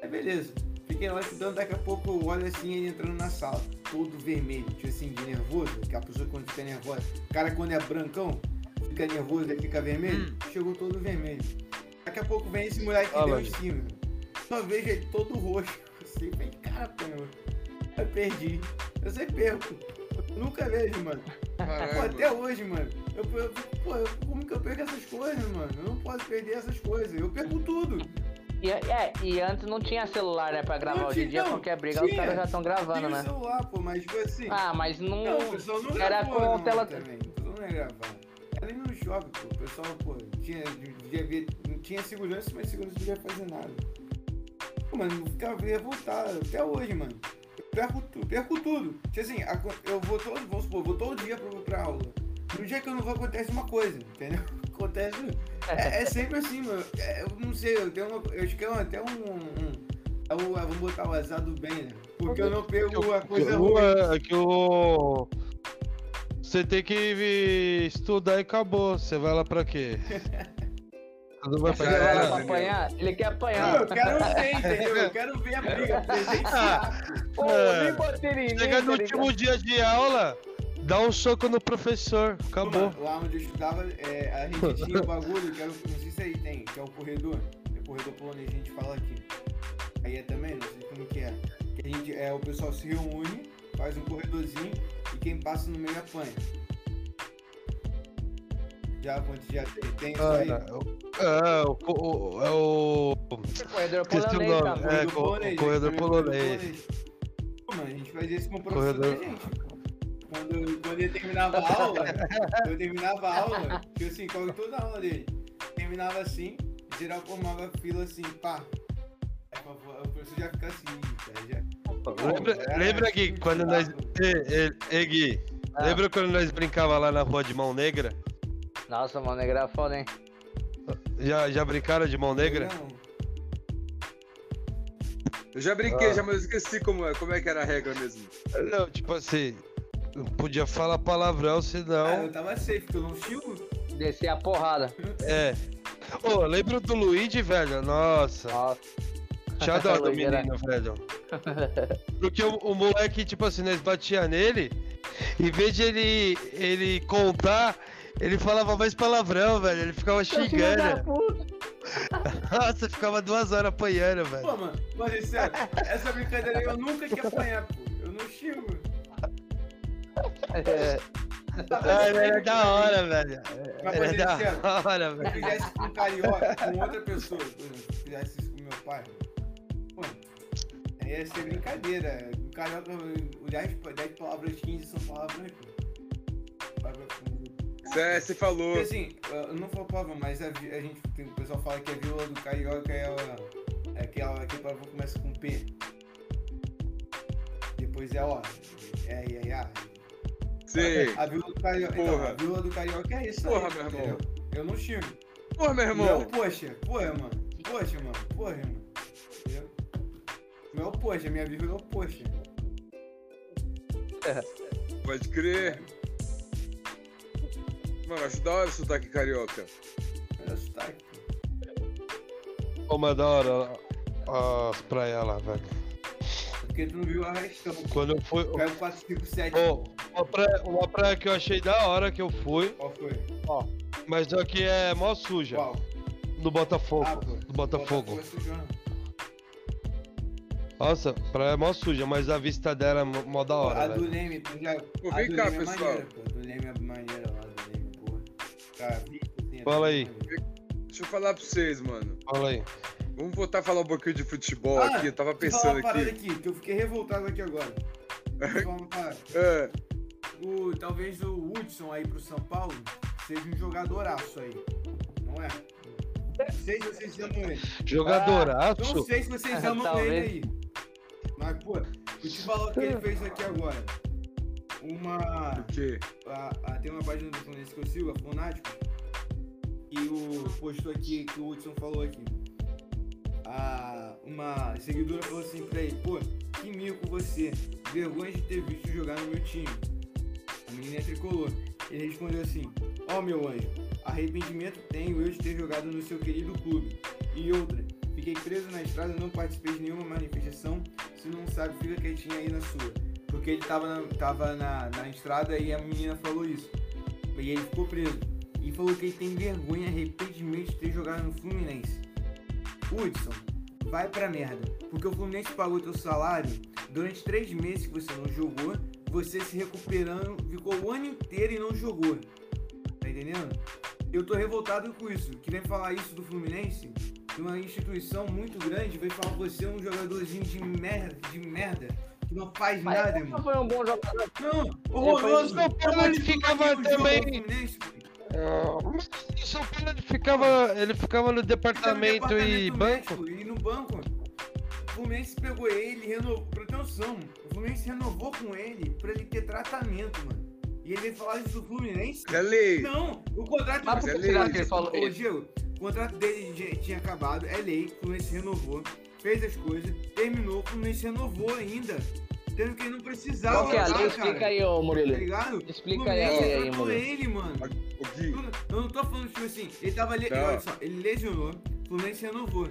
Speaker 5: Aí beleza. Fiquei lá estudando, daqui a pouco eu olho assim ele entrando na sala, todo vermelho, tipo assim, de nervoso, que a pessoa quando fica nervosa, o cara quando é brancão, fica nervoso e fica vermelho, chegou todo vermelho. Daqui a pouco vem esse moleque que deu em cima. Só vejo ele todo roxo. Assim, falei, cara, pô, eu perdi. Eu sempre perco. Nunca vejo, mano. Pô, até hoje, mano. Eu, eu, pô, como que eu perco essas coisas, mano? Eu não posso perder essas coisas. Eu perco tudo.
Speaker 3: E, é, e antes não tinha celular, né, pra gravar.
Speaker 5: Não
Speaker 3: Hoje em dia,
Speaker 5: tinha, não.
Speaker 3: qualquer briga, os
Speaker 5: Tinha.
Speaker 3: caras já estão gravando,
Speaker 5: o
Speaker 3: né?
Speaker 5: celular, pô, mas tipo assim.
Speaker 3: Ah, mas não.
Speaker 5: não, o pessoal não
Speaker 3: era
Speaker 5: gravou,
Speaker 3: com
Speaker 5: não,
Speaker 3: tela-
Speaker 5: também. O pessoal não ia gravar. Era no shopping, pô. O pessoal, pô, tinha, devia ver, não tinha segurança, mas segurança não ia fazer nada. Pô, mano, eu ficava revoltado até hoje, mano. Perco, tu, perco tudo. Tipo assim, eu vou todo, vamos supor, vou todo dia pra, pra aula. No dia que eu não vou, acontece uma coisa, entendeu? Acontece. É, é sempre assim, mano. É, eu não sei, eu tenho uma. Eu acho que é até um. um é o- vamos botar o azar do bem, né? Porque eu não pego a coisa
Speaker 4: Que
Speaker 5: ruim.
Speaker 4: é que o. Você tem que estudar e acabou. Você vai lá pra quê? Não vai
Speaker 3: pra apanhar? Ele quer
Speaker 5: Não,
Speaker 3: apanhar.
Speaker 5: eu quero ver, entendeu? Eu quero ver a briga, presenciar.
Speaker 3: Pô, nem botei ninguém,
Speaker 4: Chega no
Speaker 3: tá
Speaker 4: último dia de aula, dá um soco no professor. Acabou.
Speaker 5: Mano, Lá onde eu estudava, é, a gente tinha o bagulho, que era, não sei se aí tem, que é o corredor. É o corredor polonês, a gente fala aqui. Aí é também, não sei como que é. Que a gente, é, o pessoal se reúne, faz um corredorzinho e quem passa no meio apanha. Já, quando já tem, tem isso
Speaker 4: Ah,
Speaker 5: aí.
Speaker 4: é, o, o, é o.
Speaker 3: Corredor
Speaker 4: Esqueci o
Speaker 3: polonês,
Speaker 4: nome,
Speaker 3: cara.
Speaker 4: é.
Speaker 5: do
Speaker 4: co-
Speaker 5: polonês,
Speaker 4: corredor polonês.
Speaker 5: Pô, mano, a gente fazia isso com o professor
Speaker 4: Corredor-
Speaker 5: da gente. Quando, quando ele terminava a aula, quando eu terminava a aula, que assim, quase toda a aula dele, terminava assim, geral formava fila assim, pá. O professor já fica assim, tá, já.
Speaker 4: Lembra, lembra Gui,
Speaker 5: assim,
Speaker 4: quando nós. ei, ei, Gui,
Speaker 3: Ah.
Speaker 4: lembra quando nós brincava lá na rua de mão negra?
Speaker 3: Nossa, mano, negra é foda, hein?
Speaker 4: Já, já brincaram de mão negra?
Speaker 5: Não,
Speaker 2: Eu já brinquei,
Speaker 4: Ah.
Speaker 2: já, mas eu esqueci como é, como é que era a regra mesmo.
Speaker 4: Não, tipo assim, não podia falar palavrão,
Speaker 5: Ah,
Speaker 4: senão.
Speaker 5: eu tava safe, eu não xingo.
Speaker 3: Descer a porrada.
Speaker 4: É. Ô, lembra do Luigi, velho? Nossa,
Speaker 3: Nossa.
Speaker 4: tinha dó do
Speaker 3: Luigi era-
Speaker 4: menino, velho. Porque o, o moleque, tipo assim, nós batia nele, em vez de ele, ele contar, ele falava mais palavrão, velho. Ele ficava xingando. Nossa, ficava duas horas apanhando, velho.
Speaker 5: Pô, mano, mas é sério, essa brincadeira aí eu nunca queria apanhar, pô. Eu não xingo.
Speaker 3: É,
Speaker 4: Ah, velho, é da hora, velho.
Speaker 5: Mas,
Speaker 4: É
Speaker 5: é
Speaker 4: da
Speaker 5: sério,
Speaker 4: hora,
Speaker 5: Se eu
Speaker 4: velho.
Speaker 5: fizesse com um carioca, com outra pessoa, por exemplo, se eu fizesse isso com meu pai, mano, aí ia ser brincadeira. O carioca, o 10, 10 palavras 15 são palavras. palavra com-
Speaker 2: Você, você falou.
Speaker 5: Porque assim, eu não falo palavra, mas a, vi- a gente, tem- o pessoal fala que a vila do carioca é, a- é aquela que a palavra começa com P. Depois é O. É, é, é, A.
Speaker 2: Sim.
Speaker 5: A vila do carioca. Então,
Speaker 2: Porra.
Speaker 5: a do carioca é isso.
Speaker 2: Porra,
Speaker 5: aí,
Speaker 2: meu irmão.
Speaker 5: entendeu? Eu não xingo.
Speaker 2: Pô, meu irmão.
Speaker 5: poxa, porra, mano. Poxa, mano. Porra, mano. Entendeu? Meu, poxa, minha vírgula é o poxa.
Speaker 2: Pode crer. Mano, acho da hora o sotaque carioca.
Speaker 5: Olha o sotaque.
Speaker 4: Ô, mas da hora as praias lá, velho.
Speaker 5: Porque tu não viu a restão.
Speaker 4: Quando eu fui.
Speaker 5: Caiu 4, 5, 7.
Speaker 4: Ô, uma, praia, uma praia que eu achei da hora que eu fui,
Speaker 5: Qual foi?
Speaker 4: mas só que é mó suja.
Speaker 5: Qual?
Speaker 4: Do Botafogo.
Speaker 5: Ah,
Speaker 4: do Botafogo.
Speaker 5: Botafogo é sujão.
Speaker 4: Nossa, praia é mó suja, mas a vista dela é mó da
Speaker 5: a
Speaker 4: hora,
Speaker 5: do
Speaker 4: velho.
Speaker 5: Leme, tu já.
Speaker 2: Pô,
Speaker 5: a
Speaker 2: vem
Speaker 5: do
Speaker 2: cá,
Speaker 5: é
Speaker 2: pessoal.
Speaker 5: maneira, pô. A do Leme é maneira É
Speaker 4: Fala aí.
Speaker 2: Deixa eu falar pra vocês, mano.
Speaker 4: Fala aí.
Speaker 2: Vamos voltar a falar um pouquinho de futebol
Speaker 5: Ah,
Speaker 2: aqui. Eu tava pensando
Speaker 5: parada
Speaker 2: aqui.
Speaker 5: aqui, que eu fiquei revoltado aqui agora.
Speaker 2: É,
Speaker 5: o, talvez o Hudson aí pro São Paulo seja um jogadoraço aí. Não é? Não sei se vocês amam ele. Não
Speaker 4: Jogadoraço?
Speaker 5: sei se vocês amam ele aí. Mas, pô, o que ele fez aqui agora. Uma.
Speaker 2: o quê?
Speaker 5: a- a- tem uma página do Fluminense que eu sigo, a Fonático, e o postou aqui que o Hudson falou aqui. A, uma seguidora falou assim pra ele, pô, que mico você, vergonha de ter visto jogar no meu time. A menina é tricolor. Ele respondeu assim, ó meu anjo, arrependimento tenho eu de ter jogado no seu querido clube. E outra, fiquei preso na estrada, não participei de nenhuma manifestação, se não sabe, fica quietinho aí na sua. Porque ele tava na, tava na, na estrada e a menina falou isso. E ele ficou preso. E falou que ele tem vergonha, arrependimento de ter jogado no Fluminense. Hudson, vai pra merda. Porque o Fluminense pagou teu salário durante três meses que você não jogou. Você se recuperando, ficou o ano inteiro e não jogou. Tá entendendo? Eu tô revoltado com isso. Que vem falar isso do Fluminense, de uma instituição muito grande, vem falar você é um jogadorzinho de merda, de merda, que não faz
Speaker 3: Mas
Speaker 5: nada,
Speaker 3: não foi um bom jogador.
Speaker 5: Não, horroroso.
Speaker 4: São Paulo, ele ficava também-
Speaker 5: aqui o
Speaker 4: o São Paulo ele ficava, ele ficava no
Speaker 5: Fica no
Speaker 4: departamento e
Speaker 5: departamento
Speaker 4: banco.
Speaker 5: médico E no banco. O Fluminense pegou ele, renovou. Proteção. O Fluminense renovou com ele pra ele ter tratamento, mano. E ele veio falar isso do Fluminense?
Speaker 2: É lei.
Speaker 5: Não, o contrato
Speaker 3: Mas
Speaker 2: por que
Speaker 5: o
Speaker 2: será que ele
Speaker 3: falou
Speaker 5: Ô? Diego, o contrato dele tinha acabado, é lei, o Fluminense renovou, fez as coisas, terminou, o Fluminense renovou ainda. Tendo que ele não precisava.
Speaker 3: Qual que é a lei? Explica aí, ô
Speaker 5: Tá
Speaker 3: Murilo.
Speaker 5: ligado?
Speaker 3: Explica aí
Speaker 5: Fluminense
Speaker 3: aí, Murilo.
Speaker 5: ele, mano.
Speaker 2: O Gui.
Speaker 5: Eu não tô falando, tipo assim, ele tava. Le...
Speaker 2: Não.
Speaker 5: Olha só, ele lesionou, o Fluminense renovou.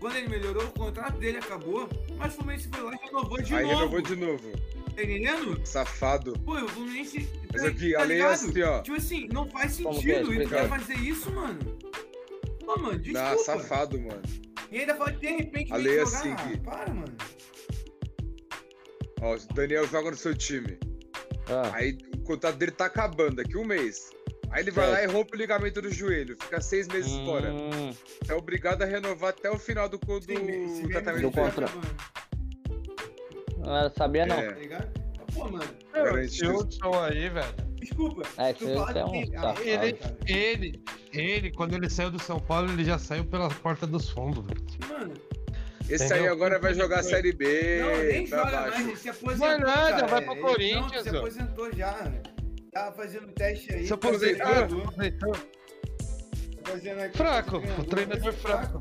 Speaker 5: Quando ele melhorou, o contrato dele acabou, mas o Fluminense foi lá e renovou de
Speaker 2: Aí
Speaker 5: novo.
Speaker 2: renovou de novo.
Speaker 5: Tá entendendo?
Speaker 2: Safado.
Speaker 5: Pô, o Fluminense.
Speaker 2: Mas
Speaker 5: tá-
Speaker 2: aqui,
Speaker 5: tá
Speaker 2: a lei é assim, ó.
Speaker 5: Tipo assim, não faz sentido.
Speaker 3: é?
Speaker 5: E tu
Speaker 3: Explica
Speaker 5: quer
Speaker 2: aí.
Speaker 5: fazer isso, mano? Pô, mano, desculpa.
Speaker 2: Nah, safado, mano.
Speaker 5: E ainda fala de repente
Speaker 2: A lei é
Speaker 5: jogar.
Speaker 2: assim,
Speaker 5: Ah, para, mano.
Speaker 2: Ó, o Daniel joga no seu time.
Speaker 3: Ah,
Speaker 2: Aí o contrato dele tá acabando daqui um mês. Aí ele vai lá e rompe o ligamento do joelho, fica seis meses fora.
Speaker 3: Hum,
Speaker 2: É obrigado a renovar até o final do, do,
Speaker 5: Sim,
Speaker 2: do tratamento
Speaker 3: Do
Speaker 5: jeito,
Speaker 2: dele.
Speaker 3: contra-
Speaker 5: mano,
Speaker 3: não sabia não.
Speaker 2: É.
Speaker 5: Tá ligado? Ah, Pô, mano,
Speaker 4: Esse Hudson aí, velho.
Speaker 5: desculpa.
Speaker 3: É,
Speaker 5: tu fala
Speaker 3: é um
Speaker 5: que-
Speaker 3: safado.
Speaker 4: Ele, ele, ele, quando ele saiu do São Paulo, ele já saiu pela porta dos fundos, velho.
Speaker 5: Mano,
Speaker 2: Esse
Speaker 4: Entendeu?
Speaker 2: aí agora vai jogar a Série B
Speaker 5: não, nem
Speaker 2: pra
Speaker 5: joga
Speaker 2: baixo.
Speaker 5: mais, ele se aposentou.
Speaker 4: Vai nada,
Speaker 5: cara.
Speaker 4: vai pro
Speaker 5: Ele-
Speaker 4: Corinthians,
Speaker 5: Não, se aposentou já, né? Tava fazendo teste aí.
Speaker 4: Se aposentou?
Speaker 5: treinador. Tá fazendo
Speaker 4: Fraco, o treinador
Speaker 5: Mas é
Speaker 4: fraco.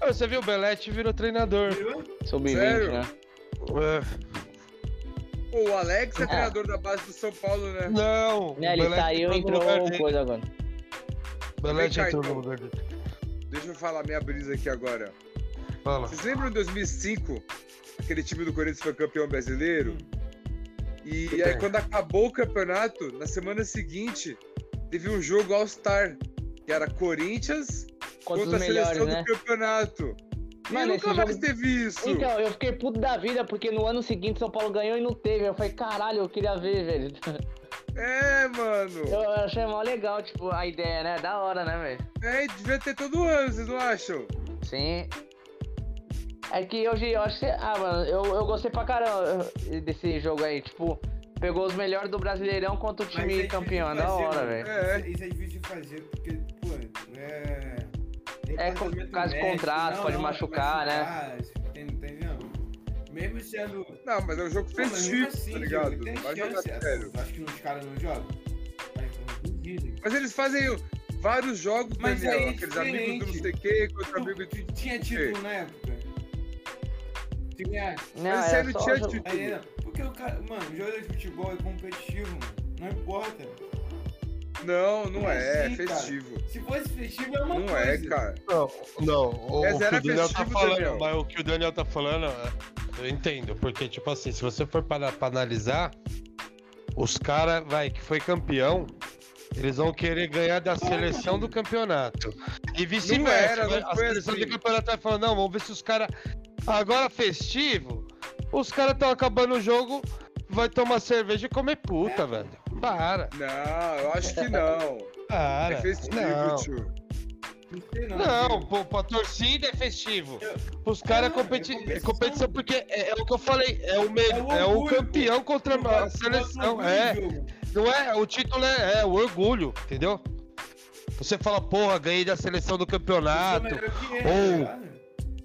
Speaker 4: Ah, Você viu, o Belete virou treinador.
Speaker 5: Viu?
Speaker 3: Sub-20,
Speaker 2: Sério?
Speaker 3: né?
Speaker 4: É.
Speaker 2: O Alex é
Speaker 3: É.
Speaker 2: treinador da base do São Paulo, né?
Speaker 4: Não,
Speaker 3: Né, ele saiu e entrou coisa agora.
Speaker 4: Belete
Speaker 2: cá,
Speaker 4: entrou no
Speaker 2: então.
Speaker 4: lugar dele.
Speaker 2: Deixa eu falar minha brisa aqui agora.
Speaker 4: Fala.
Speaker 2: Vocês lembram em 2005? Aquele time do Corinthians foi campeão brasileiro? E
Speaker 4: Tudo
Speaker 2: aí,
Speaker 4: bem.
Speaker 2: quando acabou o campeonato, na semana seguinte, teve um jogo All-Star, que era Corinthians
Speaker 3: Contra
Speaker 2: a
Speaker 3: melhores,
Speaker 2: seleção
Speaker 3: né?
Speaker 2: do campeonato.
Speaker 3: Mano,
Speaker 2: nunca mais
Speaker 3: jogo-
Speaker 2: teve isso.
Speaker 3: Então, eu fiquei puto da vida, porque no ano seguinte São Paulo ganhou e não teve. Eu falei, caralho, eu queria ver, velho.
Speaker 2: É, mano.
Speaker 3: Eu achei mó legal, tipo, a ideia, né? Da hora, né, velho?
Speaker 2: É, devia ter todo ano, vocês não acham?
Speaker 3: Sim. É que hoje eu acho que. Ah, mano, eu, eu gostei pra caramba desse jogo aí. Tipo, pegou os melhores do Brasileirão contra o time
Speaker 5: é
Speaker 3: campeão.
Speaker 5: de
Speaker 3: Da hora, velho.
Speaker 2: É.
Speaker 5: Isso, isso é difícil de fazer, porque, pô, é.
Speaker 3: É, com-
Speaker 5: departamento
Speaker 3: caso de
Speaker 5: médico,
Speaker 3: contrato,
Speaker 5: não,
Speaker 3: pode
Speaker 5: não,
Speaker 3: machucar, né?
Speaker 5: machucar, Tem, tá entendendo? Mesmo sendo.
Speaker 2: Não, mas é um jogo festivo,
Speaker 5: mesmo assim,
Speaker 2: tá ligado?
Speaker 5: tem
Speaker 2: Vai jogar sério.
Speaker 5: Eu acho que os caras não jogam. Mas,
Speaker 2: eles fazem vários jogos,
Speaker 5: Mas
Speaker 2: Daniel.
Speaker 5: é
Speaker 2: Aqueles amigos do não
Speaker 5: diferente.
Speaker 2: sei o que, contra amigo
Speaker 5: Tu,
Speaker 2: de.
Speaker 5: tinha título na época? Tinha.
Speaker 3: Não,
Speaker 2: Mas não
Speaker 3: só
Speaker 2: tinha
Speaker 3: jogo-
Speaker 2: título.
Speaker 5: Aí, porque o cara, mano, o jogador de futebol é competitivo, mano. Não importa.
Speaker 2: Não, não é, é
Speaker 5: Sim, cara.
Speaker 2: festivo.
Speaker 5: Se fosse festivo é uma
Speaker 2: Não
Speaker 5: coisa.
Speaker 2: é, cara.
Speaker 4: Não, não. O,
Speaker 2: Essa
Speaker 4: o que o Daniel tá
Speaker 2: festivo,
Speaker 4: falando,
Speaker 2: Daniel.
Speaker 4: mas o que o Daniel tá falando, é, eu entendo. Porque, tipo assim, se você for para pra analisar, os caras, vai, que foi campeão, eles vão querer ganhar da seleção do campeonato. E vice-versa.
Speaker 2: não
Speaker 4: vai- A seleção
Speaker 2: assim.
Speaker 4: do campeonato vai falar, não, vamos ver se os caras. Agora festivo, os caras estão acabando o jogo, vai tomar cerveja e comer puta, velho. Para,
Speaker 2: Não, eu acho que não.
Speaker 4: para.
Speaker 2: É festivo,
Speaker 4: não.
Speaker 2: tio.
Speaker 5: Não não.
Speaker 4: Pô, pra torcida é festivo. Os caras é,
Speaker 5: é
Speaker 4: competi
Speaker 5: competição.
Speaker 4: é competição porque é, é o que eu falei, é o, me
Speaker 5: É o
Speaker 4: é o campeão contra a seleção. É, não é, o título é, é o orgulho, entendeu? Você fala, porra, ganhei da seleção do campeonato,
Speaker 5: ele,
Speaker 4: ou-
Speaker 5: tá ligado?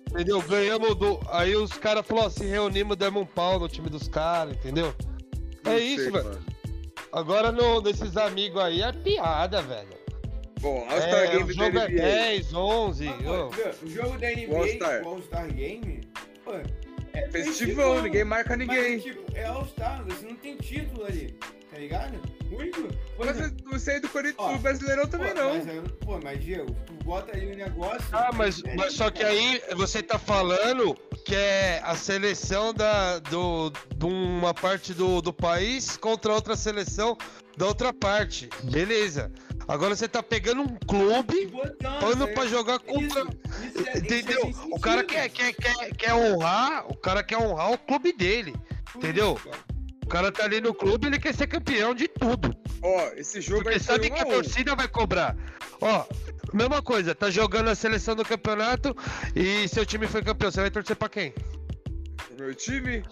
Speaker 4: entendeu? Ganhamos do. Aí os caras falaram, se reunimos, demos um pau no time dos caras, entendeu?
Speaker 2: Não
Speaker 4: É
Speaker 2: sei,
Speaker 4: isso, velho. Agora no, desses amigos aí é piada, velho.
Speaker 2: Bom, All-Star
Speaker 4: É, o
Speaker 2: Game da
Speaker 4: jogo é
Speaker 2: NBA.
Speaker 4: 10, 11.
Speaker 5: Ah, pô? O jogo da NBA,
Speaker 2: O All-Star.
Speaker 5: o All-Star Game, pô, é
Speaker 2: Festivão, ninguém marca ninguém.
Speaker 5: Mas, tipo, é All-Star, você não tem título ali, tá ligado? O por
Speaker 2: Mas
Speaker 5: exemplo,
Speaker 2: você aí do Corinthians, do Brasileirão também
Speaker 5: pô,
Speaker 2: não.
Speaker 5: Mas, eu- pô, mas, Diego, tu bota ali o negócio...
Speaker 4: Ah, mas,
Speaker 5: é
Speaker 4: mas só que aí você tá falando que é a seleção da, do, de uma parte do, do país contra outra seleção da outra parte. Beleza. Agora você tá pegando um clube,
Speaker 5: botando, tá
Speaker 4: pra jogar contra.
Speaker 5: Isso, isso é-
Speaker 4: Entendeu?
Speaker 5: isso é
Speaker 4: O cara quer, quer, quer, quer honrar, o cara quer honrar o clube dele. entendeu?
Speaker 5: Isso.
Speaker 4: O cara tá ali no clube, ele quer ser campeão de tudo.
Speaker 2: Ó, esse jogo
Speaker 4: Porque sabe
Speaker 2: um
Speaker 4: que a
Speaker 2: a
Speaker 4: torcida vai cobrar. Ó, mesma coisa, tá jogando a seleção do campeonato e seu time foi campeão, você vai torcer pra quem?
Speaker 2: O meu time,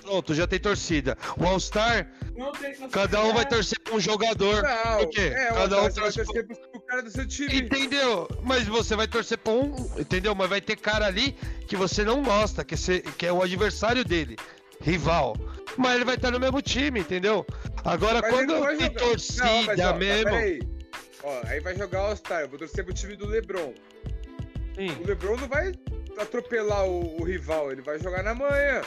Speaker 4: Pronto, já tem torcida. O All-Star, cada um vai torcer pra um jogador.
Speaker 2: não.
Speaker 4: Por quê?
Speaker 2: É,
Speaker 4: Cada um
Speaker 2: você vai
Speaker 4: torce
Speaker 2: torcer pro, pro cara do seu time.
Speaker 4: Entendeu? Mas você vai torcer pra um, entendeu? Mas vai ter cara ali que você não gosta, que, você, que é o adversário dele, rival. Mas ele vai estar no mesmo time, entendeu? Agora,
Speaker 2: Mas ele
Speaker 4: quando
Speaker 2: vai
Speaker 4: tem
Speaker 2: jogar.
Speaker 4: torcida
Speaker 2: Não, mas, ó,
Speaker 4: mesmo.
Speaker 2: Peraí. Ó, aí vai jogar All-Star, eu vou torcer pro time do LeBron.
Speaker 4: Sim.
Speaker 2: O LeBron não vai atropelar o, o rival, ele vai jogar na manhã.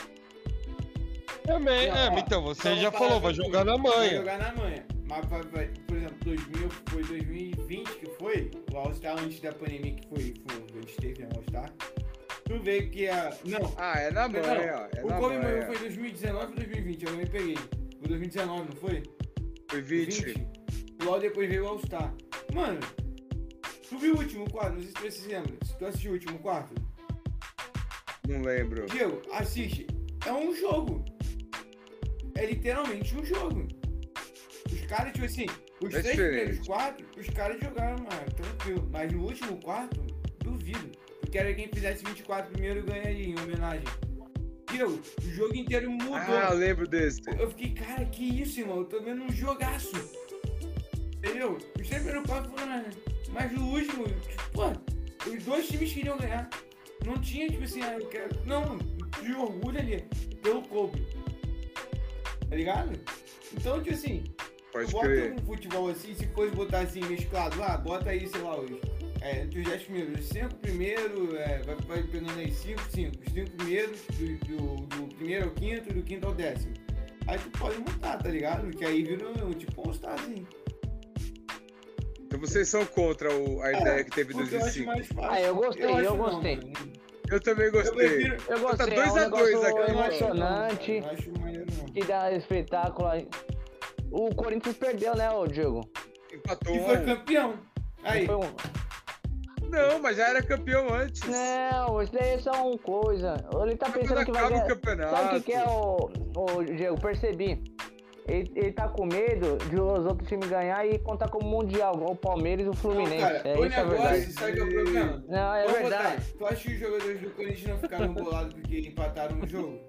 Speaker 4: Também, é,
Speaker 5: ó,
Speaker 4: então você
Speaker 5: Então,
Speaker 4: já falou, vai
Speaker 5: tudo.
Speaker 4: jogar na
Speaker 5: Vai
Speaker 4: manhã.
Speaker 5: jogar na manhã. Mas, vai, vai, por exemplo, 2000, foi 2020 que foi, o All-Star antes da pandemia que foi, foi a gente teve o All-Star. Tu vê que a... Não,
Speaker 2: Ah, é na
Speaker 5: Não,
Speaker 2: manhã, é
Speaker 5: o
Speaker 2: na
Speaker 5: Kobe
Speaker 2: manhã.
Speaker 5: foi em 2019 ou 2020, eu me peguei. Foi 2019, não foi?
Speaker 2: Foi 20.
Speaker 5: Logo depois veio o All-Star. Mano, tu viu o último quarto? Não sei se você se lembra. Se tu assistiu o último quarto.
Speaker 2: Não lembro.
Speaker 5: Diego, assiste. É um jogo. É literalmente um jogo. Os caras, tipo assim, Os
Speaker 2: É
Speaker 5: três primeiros quatro, os caras jogaram, mano, tranquilo. Mas no último quarto, duvido. Porque era quem fizesse 24 primeiro ganharia em homenagem. Viu? O jogo inteiro mudou.
Speaker 2: Ah, eu lembro desse.
Speaker 5: Eu fiquei, cara, que isso, irmão? Eu tô vendo um jogaço. Entendeu? Os três primeiros quatro foram nada. Mas no último, tipo, pô, os dois times queriam ganhar. Não tinha, tipo assim, ah, eu quero. Não, de orgulho ali, pelo Kobe. Tá ligado? Então, tipo assim,
Speaker 2: Pode
Speaker 5: bota
Speaker 2: crer.
Speaker 5: um futebol assim, se fosse botar assim mesclado, ah, bota aí, sei lá, os, é, entre os 10 primeiros, os 5 primeiros, é, vai, vai pegando aí 5, 5, os 5 primeiros, do, do, do primeiro ao quinto, do quinto ao décimo. Aí tu pode montar, tá ligado? Que aí vira um, tipo um starzinho.
Speaker 2: Então vocês são contra o- a ideia que teve em
Speaker 5: Porque eu acho
Speaker 2: 2005.
Speaker 5: mais fácil.
Speaker 3: Ah, eu gostei, eu
Speaker 5: não,
Speaker 3: gostei.
Speaker 5: mano.
Speaker 2: Eu também
Speaker 5: Eu
Speaker 2: gostei.
Speaker 5: prefiro.
Speaker 3: Eu
Speaker 2: Tá
Speaker 3: gostei,
Speaker 2: dois
Speaker 3: é um
Speaker 2: a dois aqui,
Speaker 5: eu não acho não,
Speaker 3: emocionante,
Speaker 5: eu não acho maneiro não.
Speaker 3: que dá espetáculo. aí. O Corinthians perdeu, né, ô Diego?
Speaker 2: Empatou
Speaker 5: E foi campeão. Aí,
Speaker 3: Foi um...
Speaker 2: Não, mas já era campeão antes.
Speaker 3: Não, isso daí é só uma coisa. Ele tá
Speaker 2: Mas
Speaker 3: pensando
Speaker 2: quando
Speaker 3: que vai
Speaker 2: acaba o
Speaker 3: ganhar.
Speaker 2: campeonato.
Speaker 3: Sabe o que, que é o, o Diego? Percebi. Ele, ele tá com medo de os outros times ganhar e contar como mundial, igual o Palmeiras e o
Speaker 5: não,
Speaker 3: Fluminense.
Speaker 5: cara,
Speaker 3: é
Speaker 5: o
Speaker 3: isso a
Speaker 5: negócio,
Speaker 3: verdade.
Speaker 5: sabe que é o problema?
Speaker 3: Não, é
Speaker 5: Vamos
Speaker 3: verdade.
Speaker 5: botar, tu acha que os jogadores do Corinthians não ficaram bolados porque empataram no jogo?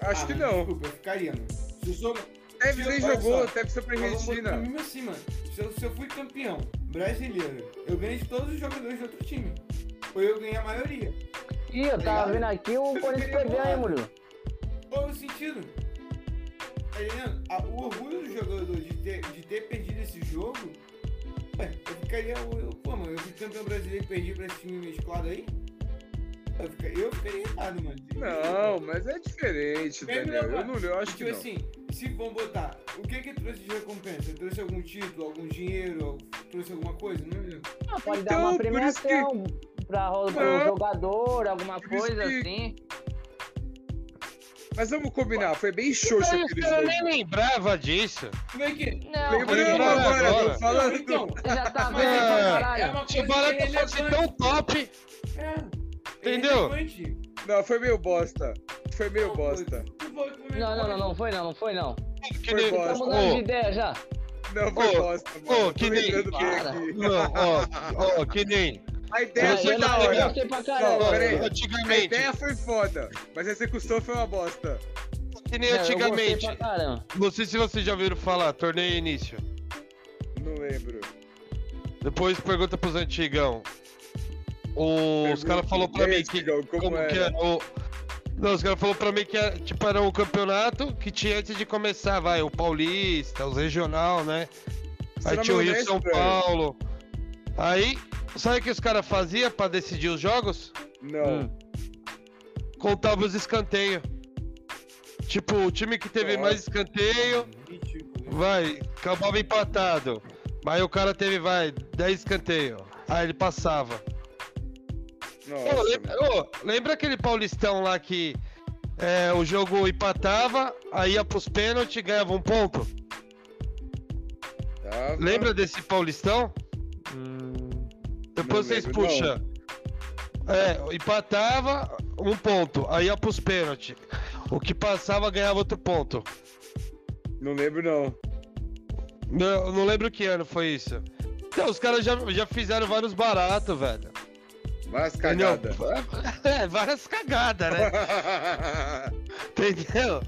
Speaker 2: Acho
Speaker 5: Ah,
Speaker 2: que não.
Speaker 5: Desculpa, eu ficaria, mano. Se eu sou. Se
Speaker 2: nem jogou,
Speaker 5: só,
Speaker 2: Tevez foi pra Argentina.
Speaker 5: mesmo assim, mano. Se eu, se eu fui campeão brasileiro, eu ganhei de todos os jogadores do outro time. Ou eu ganhei a maioria.
Speaker 3: Ih, eu tava vendo aqui, o Corinthians perdeu, hein, Murilo?
Speaker 5: Qual o sentido? Tá entendendo? A- o orgulho do jogador de ter, de ter perdido esse jogo. Ué, eu ficaria. Eu, pô, mano, eu fui campeão brasileiro e perdi pra esse time mesclado aí. Eu ficaria, eu ficaria mano.
Speaker 2: Não, mas é diferente, Daniel. Eu não eu acho que
Speaker 5: tipo
Speaker 2: não.
Speaker 5: assim, se vamos botar, o que que trouxe de recompensa? Trouxe algum título, algum dinheiro, trouxe alguma coisa? Não lembro.
Speaker 3: Ah, pode
Speaker 2: Então,
Speaker 3: dar uma
Speaker 2: isso que-
Speaker 3: premiação pra, pro
Speaker 2: Não.
Speaker 3: jogador, alguma coisa
Speaker 2: que-
Speaker 3: assim.
Speaker 2: Mas vamos combinar, foi bem xoxo
Speaker 4: Mas
Speaker 2: aquele
Speaker 4: eu
Speaker 2: jogo.
Speaker 4: nem lembrava disso.
Speaker 5: Como é que.
Speaker 3: Não,
Speaker 2: Lembrando agora,
Speaker 4: agora.
Speaker 2: tô falando.
Speaker 5: Então,
Speaker 3: você já tá vendo
Speaker 5: é-
Speaker 3: pra
Speaker 5: é uma
Speaker 4: Se o
Speaker 5: coisa
Speaker 4: barato
Speaker 5: que é
Speaker 4: fosse tão top,
Speaker 5: É,
Speaker 4: Entendeu?
Speaker 5: relevante.
Speaker 2: Não, foi meio bosta. Foi meio
Speaker 5: Não,
Speaker 2: bosta.
Speaker 5: foi
Speaker 3: Não, não, não, não foi não, não foi não.
Speaker 4: que
Speaker 2: Foi
Speaker 4: nem.
Speaker 2: bosta.
Speaker 3: Tá mudando de ideia já.
Speaker 2: Não, foi
Speaker 4: Ô,
Speaker 2: bosta,
Speaker 4: ô,
Speaker 2: mano.
Speaker 4: que
Speaker 2: Tô
Speaker 4: nem-. Não, ó, ó, que nem.
Speaker 2: A ideia foi da hora. Não, peraí. A
Speaker 4: Antigamente,
Speaker 2: ideia foi foda, mas a execução foi uma bosta.
Speaker 4: que nem
Speaker 3: Não,
Speaker 4: antigamente. Não sei se vocês já ouviram falar, torneio início.
Speaker 2: Não lembro.
Speaker 4: Depois pergunta pros antigão. O- os caras falaram pra
Speaker 2: E aí,
Speaker 4: mim que.
Speaker 2: Como,
Speaker 4: que
Speaker 2: era?
Speaker 4: o. Não, os caras falaram pra mim que era, tipo, era um campeonato que tinha antes de começar, vai, o Paulista, os regional, né? Aí tinha o Rio São? Paulo. Aí, sabe o que os caras faziam pra decidir os jogos?
Speaker 2: Não.
Speaker 3: Hum.
Speaker 4: Contava os escanteios. Tipo, o time que teve
Speaker 2: Nossa.
Speaker 4: mais escanteio, vai, acabava empatado. Mas o cara teve, vai, 10 escanteios. Aí ele passava.
Speaker 2: Nossa,
Speaker 4: Ô, lembra, ô, lembra aquele Paulistão lá que é, o jogo empatava, aí ia pros pênaltis e ganhava um ponto?
Speaker 2: Tava-
Speaker 4: Lembra desse Paulistão? Depois
Speaker 2: Não
Speaker 4: vocês
Speaker 2: lembro, não.
Speaker 4: puxam. É, empatava, um ponto. Aí ia pros pênaltis. O que passava ganhava outro ponto.
Speaker 2: Não lembro, não.
Speaker 4: Não, não lembro que ano foi isso. Então, os caras já, já fizeram vários baratos, velho.
Speaker 2: Mas
Speaker 4: Entendeu?
Speaker 2: cagada.
Speaker 4: É, várias cagadas, né? Entendeu?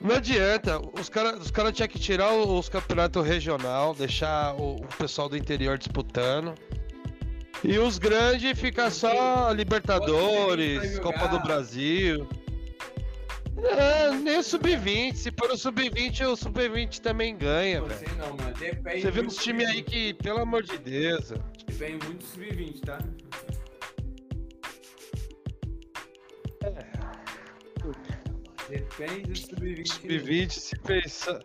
Speaker 4: Não adianta. Os caras os cara tinham que tirar o- os campeonatos regional, deixar o, o pessoal do interior disputando. E os grandes ficar só Libertadores. Copa do Brasil. É, nem o Sub-20. Se for o Sub-20, o Sub-20 também ganha,
Speaker 5: Não
Speaker 4: velho.
Speaker 5: sei não, mano. Depende
Speaker 4: Você vê uns times aí que, pelo amor de Deus.
Speaker 5: Depende muito do sub-20, tá? Depende do sub-20.
Speaker 4: Sub-20, se pensar.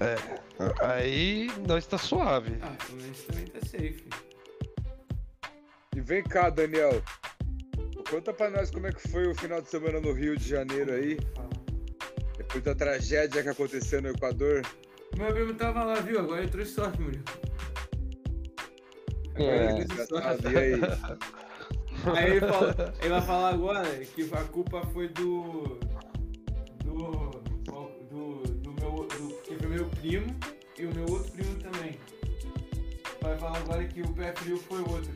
Speaker 4: É, aí nós tá suave.
Speaker 5: Ah, o Fluminense também tá safe.
Speaker 2: E vem cá, Daniel. Conta pra nós como é que foi o final de semana no Rio de Janeiro aí, depois da tragédia que aconteceu no Equador.
Speaker 5: Meu primo tava lá, viu? Agora ele trouxe sorte, Murilo.
Speaker 3: É.
Speaker 5: Agora ele trouxe sorte.
Speaker 2: Desgraçado, e aí?
Speaker 5: Aí ele, fala, ele vai falar agora que a culpa foi do. Do. Do, do meu. Do, que foi meu primo e o meu outro primo também. Vai falar agora que o pé frio foi outro.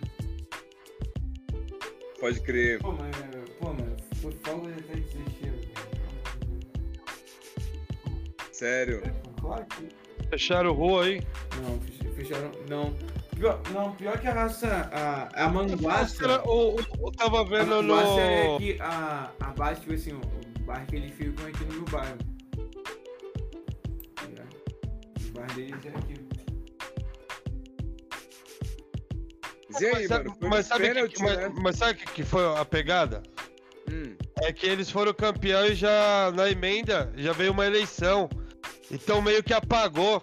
Speaker 2: Pode crer.
Speaker 5: Pô, mas, pô, mano, foi fogo de até desistir.
Speaker 2: Sério.
Speaker 5: Claro que.
Speaker 4: Fecharam rua aí.
Speaker 5: Não, fech- fecharam. Não. Pior, não, pior que a raça. A, a manguaça.
Speaker 4: O, o- eu tava
Speaker 5: A
Speaker 4: vendo
Speaker 5: é
Speaker 4: no.
Speaker 5: aqui, a, a base, tipo assim, bairro que eles ficam aqui no meu bairro. Tá? O bairro deles é aqui.
Speaker 2: Aí,
Speaker 4: Mas sabe,
Speaker 2: mano?
Speaker 4: Mas sabe, que,
Speaker 2: pênalti,
Speaker 4: mas,
Speaker 2: né?
Speaker 4: mas sabe o que, que foi a pegada?
Speaker 2: Hum.
Speaker 4: É que eles foram campeões e já na emenda já veio uma eleição. Então meio que apagou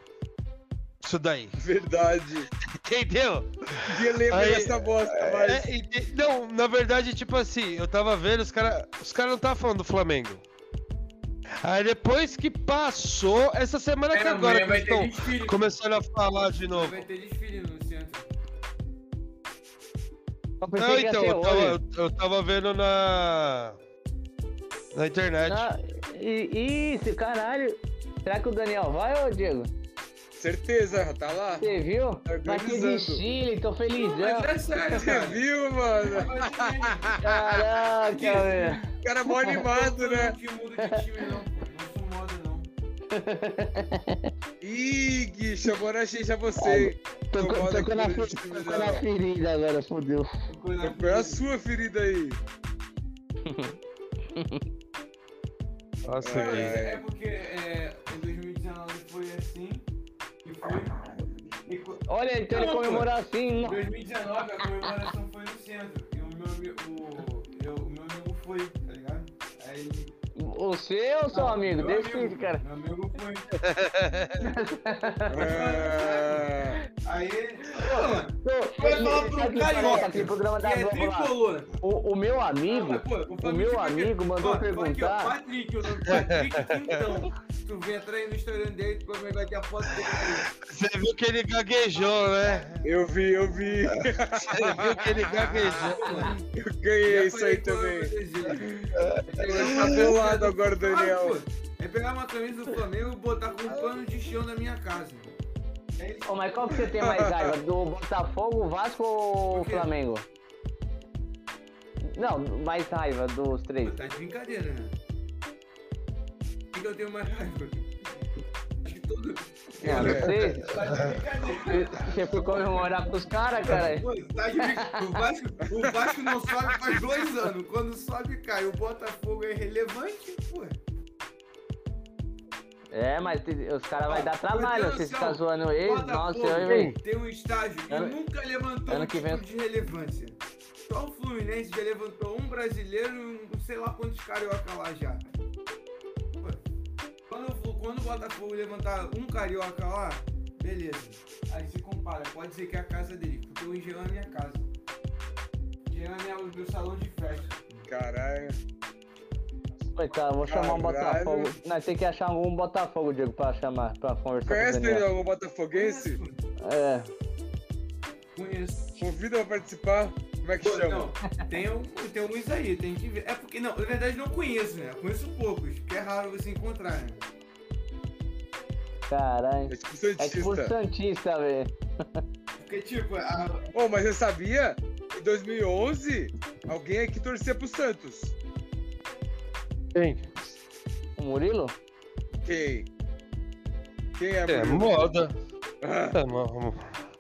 Speaker 4: isso daí.
Speaker 2: Verdade.
Speaker 4: Entendeu?
Speaker 2: Ninguém lembra
Speaker 4: Aí-
Speaker 2: dessa bosta, mas.
Speaker 4: É, ente- não, na verdade, tipo assim, eu tava vendo, os caras os cara não estavam falando do Flamengo. Aí depois que passou, essa semana que
Speaker 5: É,
Speaker 4: agora que
Speaker 5: vai
Speaker 4: eles
Speaker 5: ter
Speaker 4: estão começando a falar de novo.
Speaker 5: Vai ter desfile no centro.
Speaker 4: Não,
Speaker 3: que
Speaker 4: então, eu tava, eu, eu tava vendo na. Na internet.
Speaker 3: Ah, e- Isso, caralho. Será que o Daniel vai, ô Diego?
Speaker 2: Certeza, já tá lá.
Speaker 3: Você viu?
Speaker 2: Tá
Speaker 3: ter
Speaker 2: organizando.
Speaker 3: desfile, tô felizão.
Speaker 5: Mas é sério,
Speaker 2: Você viu, mano?
Speaker 3: Caraca, velho.
Speaker 2: O cara é mó animado, né?
Speaker 5: Não muda de time, não, pô. Não sou moda, não.
Speaker 2: Ih, Gui, chamou na gente a você.
Speaker 3: Na,
Speaker 2: aqui no
Speaker 3: fe-
Speaker 2: time
Speaker 3: tocou
Speaker 2: dela.
Speaker 3: na ferida agora, fodeu.
Speaker 2: Qual é a sua ferida aí?
Speaker 4: Nossa,
Speaker 2: É.
Speaker 5: É porque é,
Speaker 3: Olha, então ele
Speaker 5: pô.
Speaker 3: comemorou assim.
Speaker 5: Em
Speaker 3: não.
Speaker 5: 2019 a comemoração foi no centro. E o meu, o, eu, o meu amigo foi, tá ligado? Aí.
Speaker 3: O seu ou seu
Speaker 5: Não,
Speaker 3: amigo? Decide,
Speaker 5: amigo,
Speaker 3: cara.
Speaker 5: Meu amigo foi.
Speaker 2: É...
Speaker 5: Aí.
Speaker 3: Pô,
Speaker 5: Vai falar pro
Speaker 3: aqui,
Speaker 5: carioca, Que
Speaker 3: da
Speaker 5: é
Speaker 3: Globo lá.
Speaker 5: tricolor.
Speaker 3: O, o meu amigo,
Speaker 5: mas, pô, falar
Speaker 3: o meu amigo mandou
Speaker 5: Ó, tô aqui, ó,
Speaker 3: perguntar.
Speaker 5: Patrick, o nome Patrick Quintão. Tu vem atrás no Instagram dele, tu vai ver aqui a foto dele.
Speaker 4: Você viu que ele gaguejou, né?
Speaker 2: Eu vi, eu vi.
Speaker 4: Você viu que ele gaguejou.
Speaker 2: Eu ganhei isso aí também. Tá bolado agora, Daniel.
Speaker 5: É pegar uma camisa do Flamengo e botar com um pano de chão na minha casa. É.
Speaker 3: Ô, mas qual que você tem mais raiva? Do Botafogo, Vasco ou? Flamengo? Não, mais raiva dos três.
Speaker 5: Pô, Tá de brincadeira, né? O que, que eu tenho mais raiva? Acho que todo.
Speaker 3: É?
Speaker 5: Tá de brincadeira.
Speaker 3: Você foi comemorar com os caras, cara?
Speaker 5: Pô, tá de. O Vasco, o Vasco não sobe faz dois anos. Quando sobe, cai. O Botafogo é relevante, pô.
Speaker 3: É, mas os caras vão dar trabalho. Vocês
Speaker 5: noção,
Speaker 3: ficam zoando eles.
Speaker 5: Botafogo
Speaker 3: Nossa, eu, velho.
Speaker 5: tem um estágio que
Speaker 3: Ano-
Speaker 5: nunca levantou
Speaker 3: ano
Speaker 5: um
Speaker 3: que vem-
Speaker 5: de relevância. Só o Fluminense já levantou um brasileiro e um, sei lá quantos carioca lá já. Quando, o Botafogo levantar um carioca lá, beleza. Aí se compara, pode ser que é a casa dele, porque o Engenhão é minha casa. Engenhão é o meu salão de festa.
Speaker 2: Caralho.
Speaker 3: Coitado, vou chamar um
Speaker 2: Caralho.
Speaker 3: Botafogo. Nós tem que achar algum Botafogo, Diego, pra chamar, pra conversar
Speaker 2: Conhece,
Speaker 3: com o. Daniel,
Speaker 2: o botafoguense?
Speaker 5: Conheço,
Speaker 3: É.
Speaker 5: Conheço.
Speaker 2: Convida pra participar. Como é que
Speaker 5: Pô,
Speaker 2: chama?
Speaker 5: Não, tem, um, tem alguns aí, tem que ver. É porque, não, na verdade não conheço, né? Conheço poucos, que é raro você encontrar, né?
Speaker 3: Caralho.
Speaker 2: É tipo
Speaker 3: É tipo
Speaker 2: Santista.
Speaker 3: Santista, velho.
Speaker 5: Porque, tipo, a,
Speaker 2: Ô, mas você sabia? Em 2011, alguém aqui torcia pro Santos.
Speaker 4: Quem?
Speaker 3: O Murilo?
Speaker 2: Quem? Quem é,
Speaker 4: É,
Speaker 2: Murilo?
Speaker 4: moda.
Speaker 2: Ah,
Speaker 4: É, mo-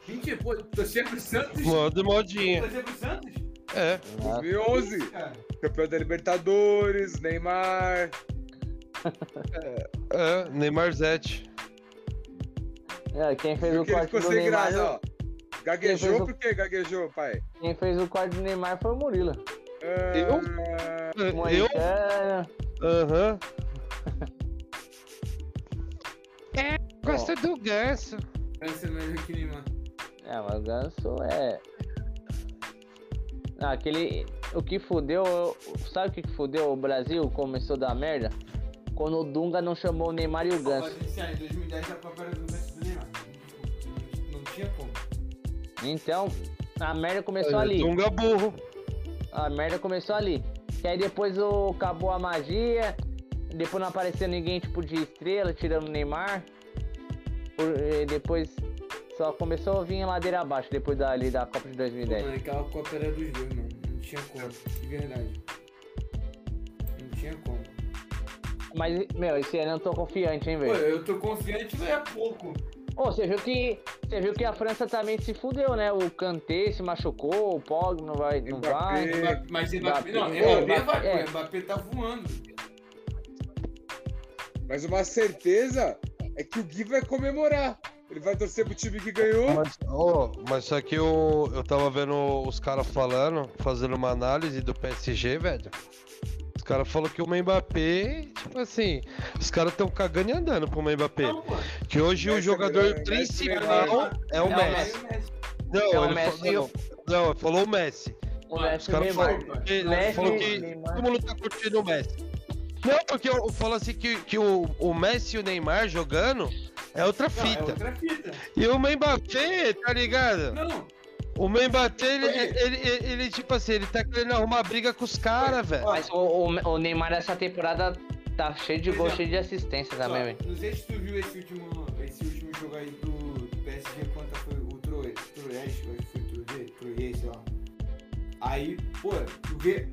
Speaker 5: gente, pô, torcer pro Santos?
Speaker 4: moda e modinha.
Speaker 5: Torcer pro Santos?
Speaker 4: É.
Speaker 2: 2011,
Speaker 5: Cara,
Speaker 2: campeão da Libertadores, Neymar.
Speaker 4: É, Neymar Zete.
Speaker 3: É, quem fez
Speaker 2: Viu
Speaker 3: o
Speaker 2: que
Speaker 3: corte
Speaker 2: ficou
Speaker 3: do
Speaker 2: sem
Speaker 3: Neymar.
Speaker 2: graça, ó. Gaguejou
Speaker 3: fez o-
Speaker 2: por que gaguejou, pai?
Speaker 3: Quem fez o corte do Neymar foi o Murilo.
Speaker 2: Ah,
Speaker 4: Eu?
Speaker 3: Moicano.
Speaker 4: Aham. É, gosta do ganso.
Speaker 5: Essa é melhor que Neymar.
Speaker 3: É, mas o Ganso é. Não, aquele. O que fudeu. Sabe o que fudeu o Brasil? Começou a dar merda? Quando o Dunga não chamou o Neymar e o Ganso.
Speaker 5: ano, em 2010, a Copa era do tinha como.
Speaker 3: Então, a merda começou ali.
Speaker 4: Tunga burro.
Speaker 3: A merda começou ali. Que aí depois o, acabou a magia. Depois não apareceu ninguém tipo de estrela, tirando o Neymar. por- depois só começou a vir ladeira abaixo depois da, ali, da Copa de
Speaker 5: Pô,
Speaker 3: 2010.
Speaker 5: mano, aquela Copa era dos dois, mano. Não tinha como, de verdade. Não tinha como.
Speaker 3: Mas, meu, esse ano eu tô confiante, hein,
Speaker 5: Pô,
Speaker 3: velho.
Speaker 5: eu tô confiante, mas é pouco.
Speaker 3: Ô, você viu que. Você viu que a França também se fudeu, né? O Kanté se machucou, o Pog não vai. Não
Speaker 2: Mbappé.
Speaker 3: vai.
Speaker 5: Mas Mbappé, não,
Speaker 3: Mbappé,
Speaker 5: Mbappé
Speaker 3: Mbappé,
Speaker 5: vai,
Speaker 3: é.
Speaker 5: pô, Mbappé tá voando.
Speaker 2: Mas uma certeza é que o Gui vai comemorar. Ele vai torcer pro time que ganhou.
Speaker 4: Mas, ô, mas só que eu, eu tava vendo os caras falando, fazendo uma análise do PSG, velho. Os caras falaram que o Mbappé, tipo assim, os caras tão cagando e andando pro Mbappé.
Speaker 5: Não.
Speaker 4: Que hoje o
Speaker 2: é
Speaker 4: jogador
Speaker 2: Messi
Speaker 4: principal é o
Speaker 3: É o
Speaker 4: Messi. Não,
Speaker 3: É o
Speaker 4: ele
Speaker 3: Messi
Speaker 4: falou, não, não, falou o Messi.
Speaker 3: O
Speaker 5: Os
Speaker 3: Messi
Speaker 4: Os caras falaram que,
Speaker 3: Messi,
Speaker 4: falou que
Speaker 3: Neymar.
Speaker 4: todo mundo tá curtindo o Messi. Não, porque eu, eu falo assim que, que o, o Messi e o Neymar jogando é outra
Speaker 5: Não, é
Speaker 4: fita.
Speaker 5: outra fita.
Speaker 4: E o Mbappé, tá ligado?
Speaker 5: Não,
Speaker 4: O Mbappé, ele, ele, ele, ele, tipo assim, ele tá querendo arrumar briga com os caras, velho.
Speaker 3: Mas o, o, o Neymar essa temporada tá cheio de gol,
Speaker 5: exemplo,
Speaker 3: cheio de assistência
Speaker 5: só,
Speaker 3: também, velho.
Speaker 5: não sei se tu viu esse último, esse último jogo aí do, do PSG contra foi o Troyes, Troyes, acho que foi Troyes, Troyes, sei lá. Aí, pô, tu vê,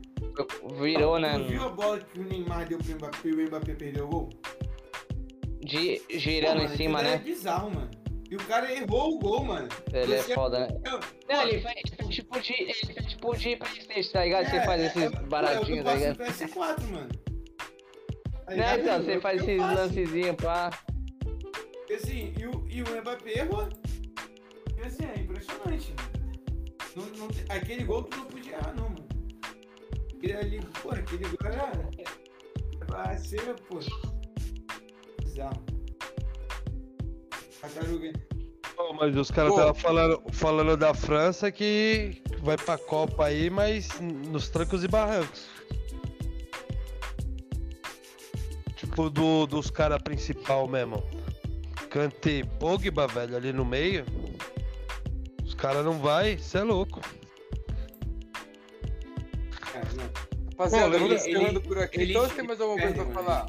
Speaker 3: Virou, né?
Speaker 5: tu viu a bola que o Neymar deu pro Mbappé e o Mbappé perdeu o gol?
Speaker 3: De,
Speaker 5: Pô,
Speaker 3: girando
Speaker 5: mano,
Speaker 3: em cima,
Speaker 5: aquilo É
Speaker 3: né?
Speaker 5: bizarro, mano. E o cara errou o gol, mano.
Speaker 3: Ele é foda, né? Não, ele faz tipo de. Ele faz tipo de Playstation, tá ligado? Você
Speaker 5: É,
Speaker 3: faz
Speaker 5: é,
Speaker 3: esses
Speaker 5: é, pô,
Speaker 3: baratinhos, tá ligado?
Speaker 5: no PS4, mano. Tá
Speaker 3: Né, então, você faz esses lancezinhos, pá.
Speaker 5: E assim, e o, e o Mbappé errou. E assim, é impressionante. Não, não aquele gol tu não podia errar, não, mano. Aquele ali, pô, aquele gol era. Pra ser, pô. Bizarro. Tartaruga.
Speaker 4: Pô, Mas os caras estavam falando, falando da França que vai pra Copa aí, mas nos trancos e barrancos. Tipo, do, dos caras principal mesmo. Kanté, Pogba, velho, ali no meio. Os caras não vai, cê é louco.
Speaker 5: Cara, não.
Speaker 2: Rapaziada,
Speaker 5: Pô,
Speaker 2: vamos
Speaker 5: ele- ele-
Speaker 2: por aqui.
Speaker 5: Eles
Speaker 2: Então, você tem mais alguma coisa pra
Speaker 5: mano,
Speaker 2: falar?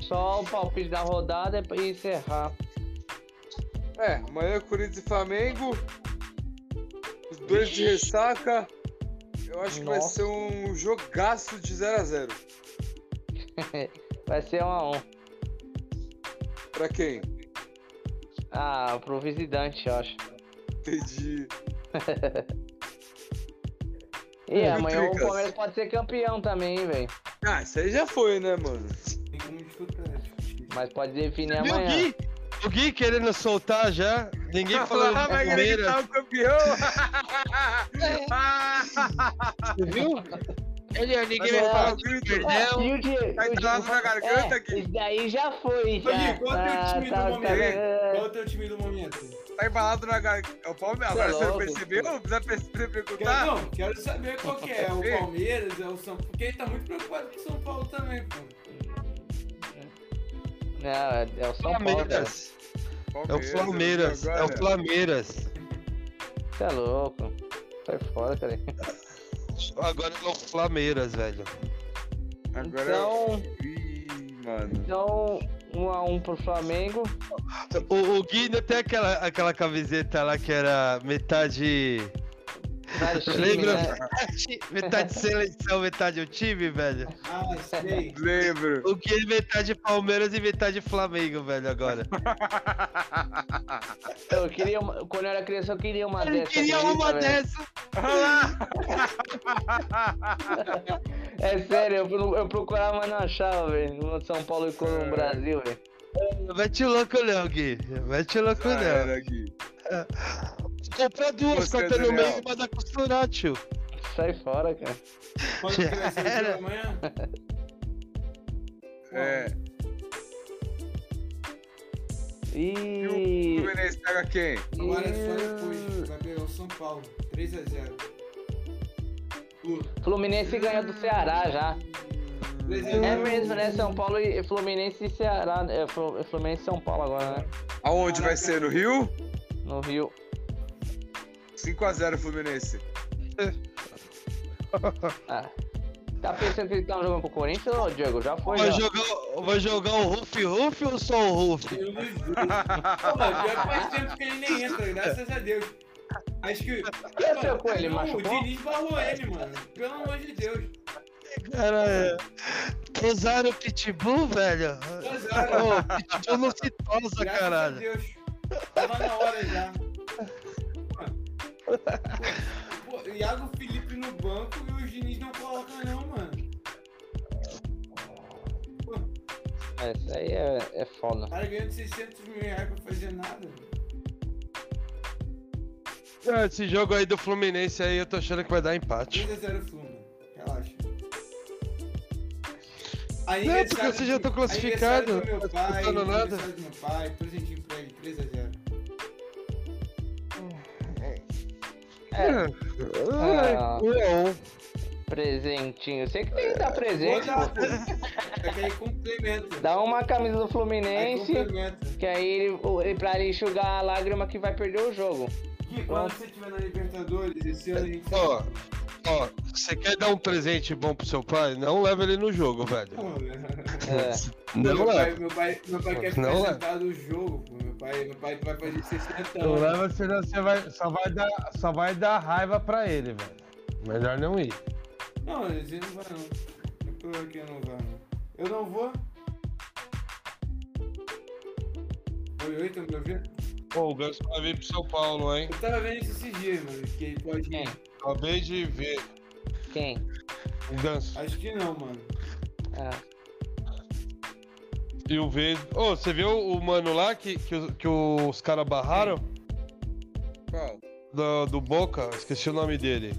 Speaker 3: Só o palpite da rodada e encerrar.
Speaker 2: É, amanhã é Corinthians e Flamengo. Os dois de ressaca. Eu acho que vai
Speaker 3: Nossa.
Speaker 2: ser um jogaço de 0x0.
Speaker 3: Vai ser um a um.
Speaker 2: Pra quem?
Speaker 3: Ah, pro visitante, eu acho.
Speaker 2: Entendi.
Speaker 3: E
Speaker 2: É,
Speaker 3: amanhã o. Palmeiras pode ser campeão também, hein, velho.
Speaker 2: Ah, isso aí já foi, né, mano?
Speaker 5: Tem como disputar, discutir.
Speaker 3: Mas pode definir
Speaker 4: o
Speaker 3: amanhã.
Speaker 4: Gui? O Gui querendo soltar já. Ninguém falando
Speaker 2: Ah,
Speaker 4: do
Speaker 2: vai
Speaker 4: Palmeiras.
Speaker 2: gritar o campeão!
Speaker 4: Você viu? Ele, ninguém
Speaker 2: Vai
Speaker 4: falar do perdão.
Speaker 3: E o Diego?
Speaker 2: Vai
Speaker 3: o
Speaker 2: entrar
Speaker 3: Diego-
Speaker 2: na garganta,
Speaker 3: é,
Speaker 2: Gui.
Speaker 3: Isso daí já foi, já.
Speaker 5: Gui, qual é o teu time do
Speaker 3: tá,
Speaker 5: momento?
Speaker 3: tá-
Speaker 5: Qual é o teu time do momento?
Speaker 2: Tá embalado na garganta. É o Palmeiras.
Speaker 3: Você é
Speaker 2: Agora você não
Speaker 3: louco.
Speaker 2: percebeu? Não precisa per-
Speaker 5: Quero,
Speaker 2: perguntar?
Speaker 5: não, quero saber qual que é. É o
Speaker 2: Ei.
Speaker 5: Palmeiras, é o São Paulo. Porque ele tá muito preocupado com o São Paulo também, pô.
Speaker 3: Não, é, é o São Paulo, cara.
Speaker 4: Palmeiras. É o Palmeiras. É o. Palmeiras.
Speaker 3: Você é louco. Sai fora, cara.
Speaker 4: Agora é o Palmeiras, velho.
Speaker 2: Agora
Speaker 3: Então,
Speaker 2: é... Mano.
Speaker 3: então, um a um pro Flamengo.
Speaker 4: O, o Gui ainda tem aquela, aquela camiseta lá que era metade. Lembra?
Speaker 3: né?
Speaker 4: Metade seleção, metade o time, velho.
Speaker 5: Ah, sei.
Speaker 2: Lembro.
Speaker 4: O Gui é metade Palmeiras e metade Flamengo, velho, agora.
Speaker 3: Eu queria uma, quando eu era criança, eu queria uma
Speaker 4: Ele
Speaker 3: dessa.
Speaker 4: queria
Speaker 3: acredita,
Speaker 4: uma
Speaker 3: velho?
Speaker 4: dessa.
Speaker 3: É sério, eu, eu procurava, mas não achava, velho. De São Paulo e com
Speaker 2: É.
Speaker 3: o Brasil, velho.
Speaker 4: Mete o louco não, Gui. Mete o louco
Speaker 2: Já
Speaker 4: não.
Speaker 2: era.
Speaker 4: Compra duas,
Speaker 2: Você,
Speaker 4: corta no
Speaker 2: Daniel.
Speaker 4: meio e manda costurar, tio.
Speaker 3: Sai fora, cara.
Speaker 5: Quando que o
Speaker 4: Era.
Speaker 5: jogo amanhã?
Speaker 2: É. E o
Speaker 3: E.
Speaker 2: Fluminense pega quem?
Speaker 5: Agora é só depois. Vai pegar o São Paulo. 3x0.
Speaker 3: Fluminense ganhou do Ceará já.
Speaker 5: 3x0.
Speaker 3: É mesmo, né? São Paulo e Fluminense e Ceará. É Flu- Fluminense e São Paulo agora, né?
Speaker 2: Aonde vai ser? No Rio?
Speaker 3: No Rio.
Speaker 2: 5x0 Fluminense.
Speaker 3: Ah, Tá pensando que ele tá jogando pro Corinthians, ô Diego? Já foi,
Speaker 4: Vai
Speaker 3: já.
Speaker 4: jogar, vai jogar o Ruff Ruff ou só o Ruff?
Speaker 5: Eu dos dois. Pô, que faz tempo que ele nem entra, graças a Deus. Acho que.
Speaker 3: O que aconteceu com ele?
Speaker 5: Não, o
Speaker 3: Machucou?
Speaker 5: Diniz barrou ele, mano. Pelo amor de Deus.
Speaker 4: Cara, é. Usaram o Pitbull, velho? Ô, Pitbull não se tosa,
Speaker 5: Graças a
Speaker 4: caralho.
Speaker 5: Deus. Tava na hora já. Pô, Iago Felipe no banco e o Diniz não coloca não, mano.
Speaker 3: É, Isso aí é, é foda.
Speaker 5: O cara ganhando 600 mil reais pra fazer nada.
Speaker 4: Ah, Esse jogo aí do Fluminense aí, eu tô achando que vai dar empate.
Speaker 5: 3x0 Fluma. Relaxa.
Speaker 4: Não, porque vocês já estão classificados,
Speaker 5: Aniversário do meu
Speaker 4: não tá
Speaker 5: pai,
Speaker 4: disputando nada.
Speaker 5: aniversário do meu pai, presentinho pra ele, 3x0.
Speaker 3: É,
Speaker 4: Ai,
Speaker 3: Ah. presentinho. Você que tem que dar presente,
Speaker 5: Vou dar. É complementa.
Speaker 3: Dá uma camisa do Fluminense,
Speaker 5: complementa.
Speaker 3: que aí ele, ele- pra ele enxugar a lágrima que vai perder o jogo.
Speaker 5: Gui, quando você estiver na Libertadores, esse ano a gente
Speaker 4: Ó, ó, você quer dar um presente bom pro seu pai? Não leva ele no jogo, velho.
Speaker 5: Pô, né?
Speaker 3: É.
Speaker 4: Não
Speaker 5: meu, pai,
Speaker 4: leva.
Speaker 5: meu, pai, meu pai quer
Speaker 4: Não leva.
Speaker 5: sentado no jogo, pô. Pai, meu pai vai fazer 60
Speaker 4: Não
Speaker 5: anos.
Speaker 4: leva, senão você vai, só, vai dar, só vai dar raiva pra ele, velho. Melhor não ir.
Speaker 5: Não, ele não vai não. Eu tô aqui, eu não vou não. Eu não vou. Oi, oi, tá me ouvindo?
Speaker 4: Pô, o Ganso vai vir pro São Paulo, hein?
Speaker 5: Eu tava vendo isso esses dias, mano, que ele pode
Speaker 3: Quem?
Speaker 5: ir.
Speaker 4: Acabei de ver
Speaker 3: Quem?
Speaker 4: o Ganso.
Speaker 5: Acho que não, mano.
Speaker 3: Ah,
Speaker 4: E o Vez. Ô, você viu o mano lá que, que, os- que os caras barraram?
Speaker 2: Qual?
Speaker 4: Do, do Boca? Esqueci o nome dele.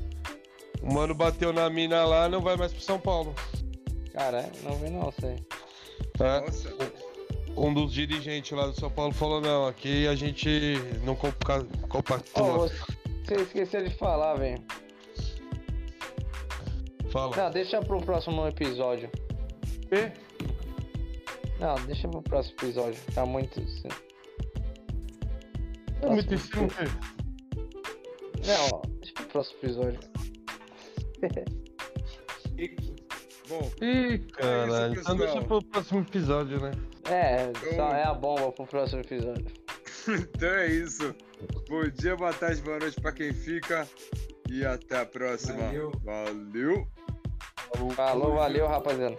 Speaker 4: O mano bateu na mina lá não vai mais pro São Paulo.
Speaker 3: cara, não vi não, sei.
Speaker 4: É.
Speaker 2: Nossa.
Speaker 4: Um dos dirigentes lá do São Paulo falou, não, aqui a gente não compa compactua.
Speaker 3: você você esqueceu de falar, velho.
Speaker 4: Fala.
Speaker 3: Não, deixa pro próximo episódio.
Speaker 4: Quê?
Speaker 3: Não, deixa pro próximo episódio. Tá muito.
Speaker 4: É muito estranho.
Speaker 3: Não, deixa pro próximo episódio.
Speaker 5: E-
Speaker 2: Bom,
Speaker 4: Ih, caralho.
Speaker 2: isso,
Speaker 4: Então deixa pro próximo episódio, né?
Speaker 3: É, só
Speaker 2: Eu-
Speaker 3: é a bomba pro próximo episódio.
Speaker 2: então é isso. Bom dia, boa tarde, boa noite pra quem fica. E até a próxima.
Speaker 5: Valeu.
Speaker 2: Valeu.
Speaker 3: Falou, valeu, rapaziada.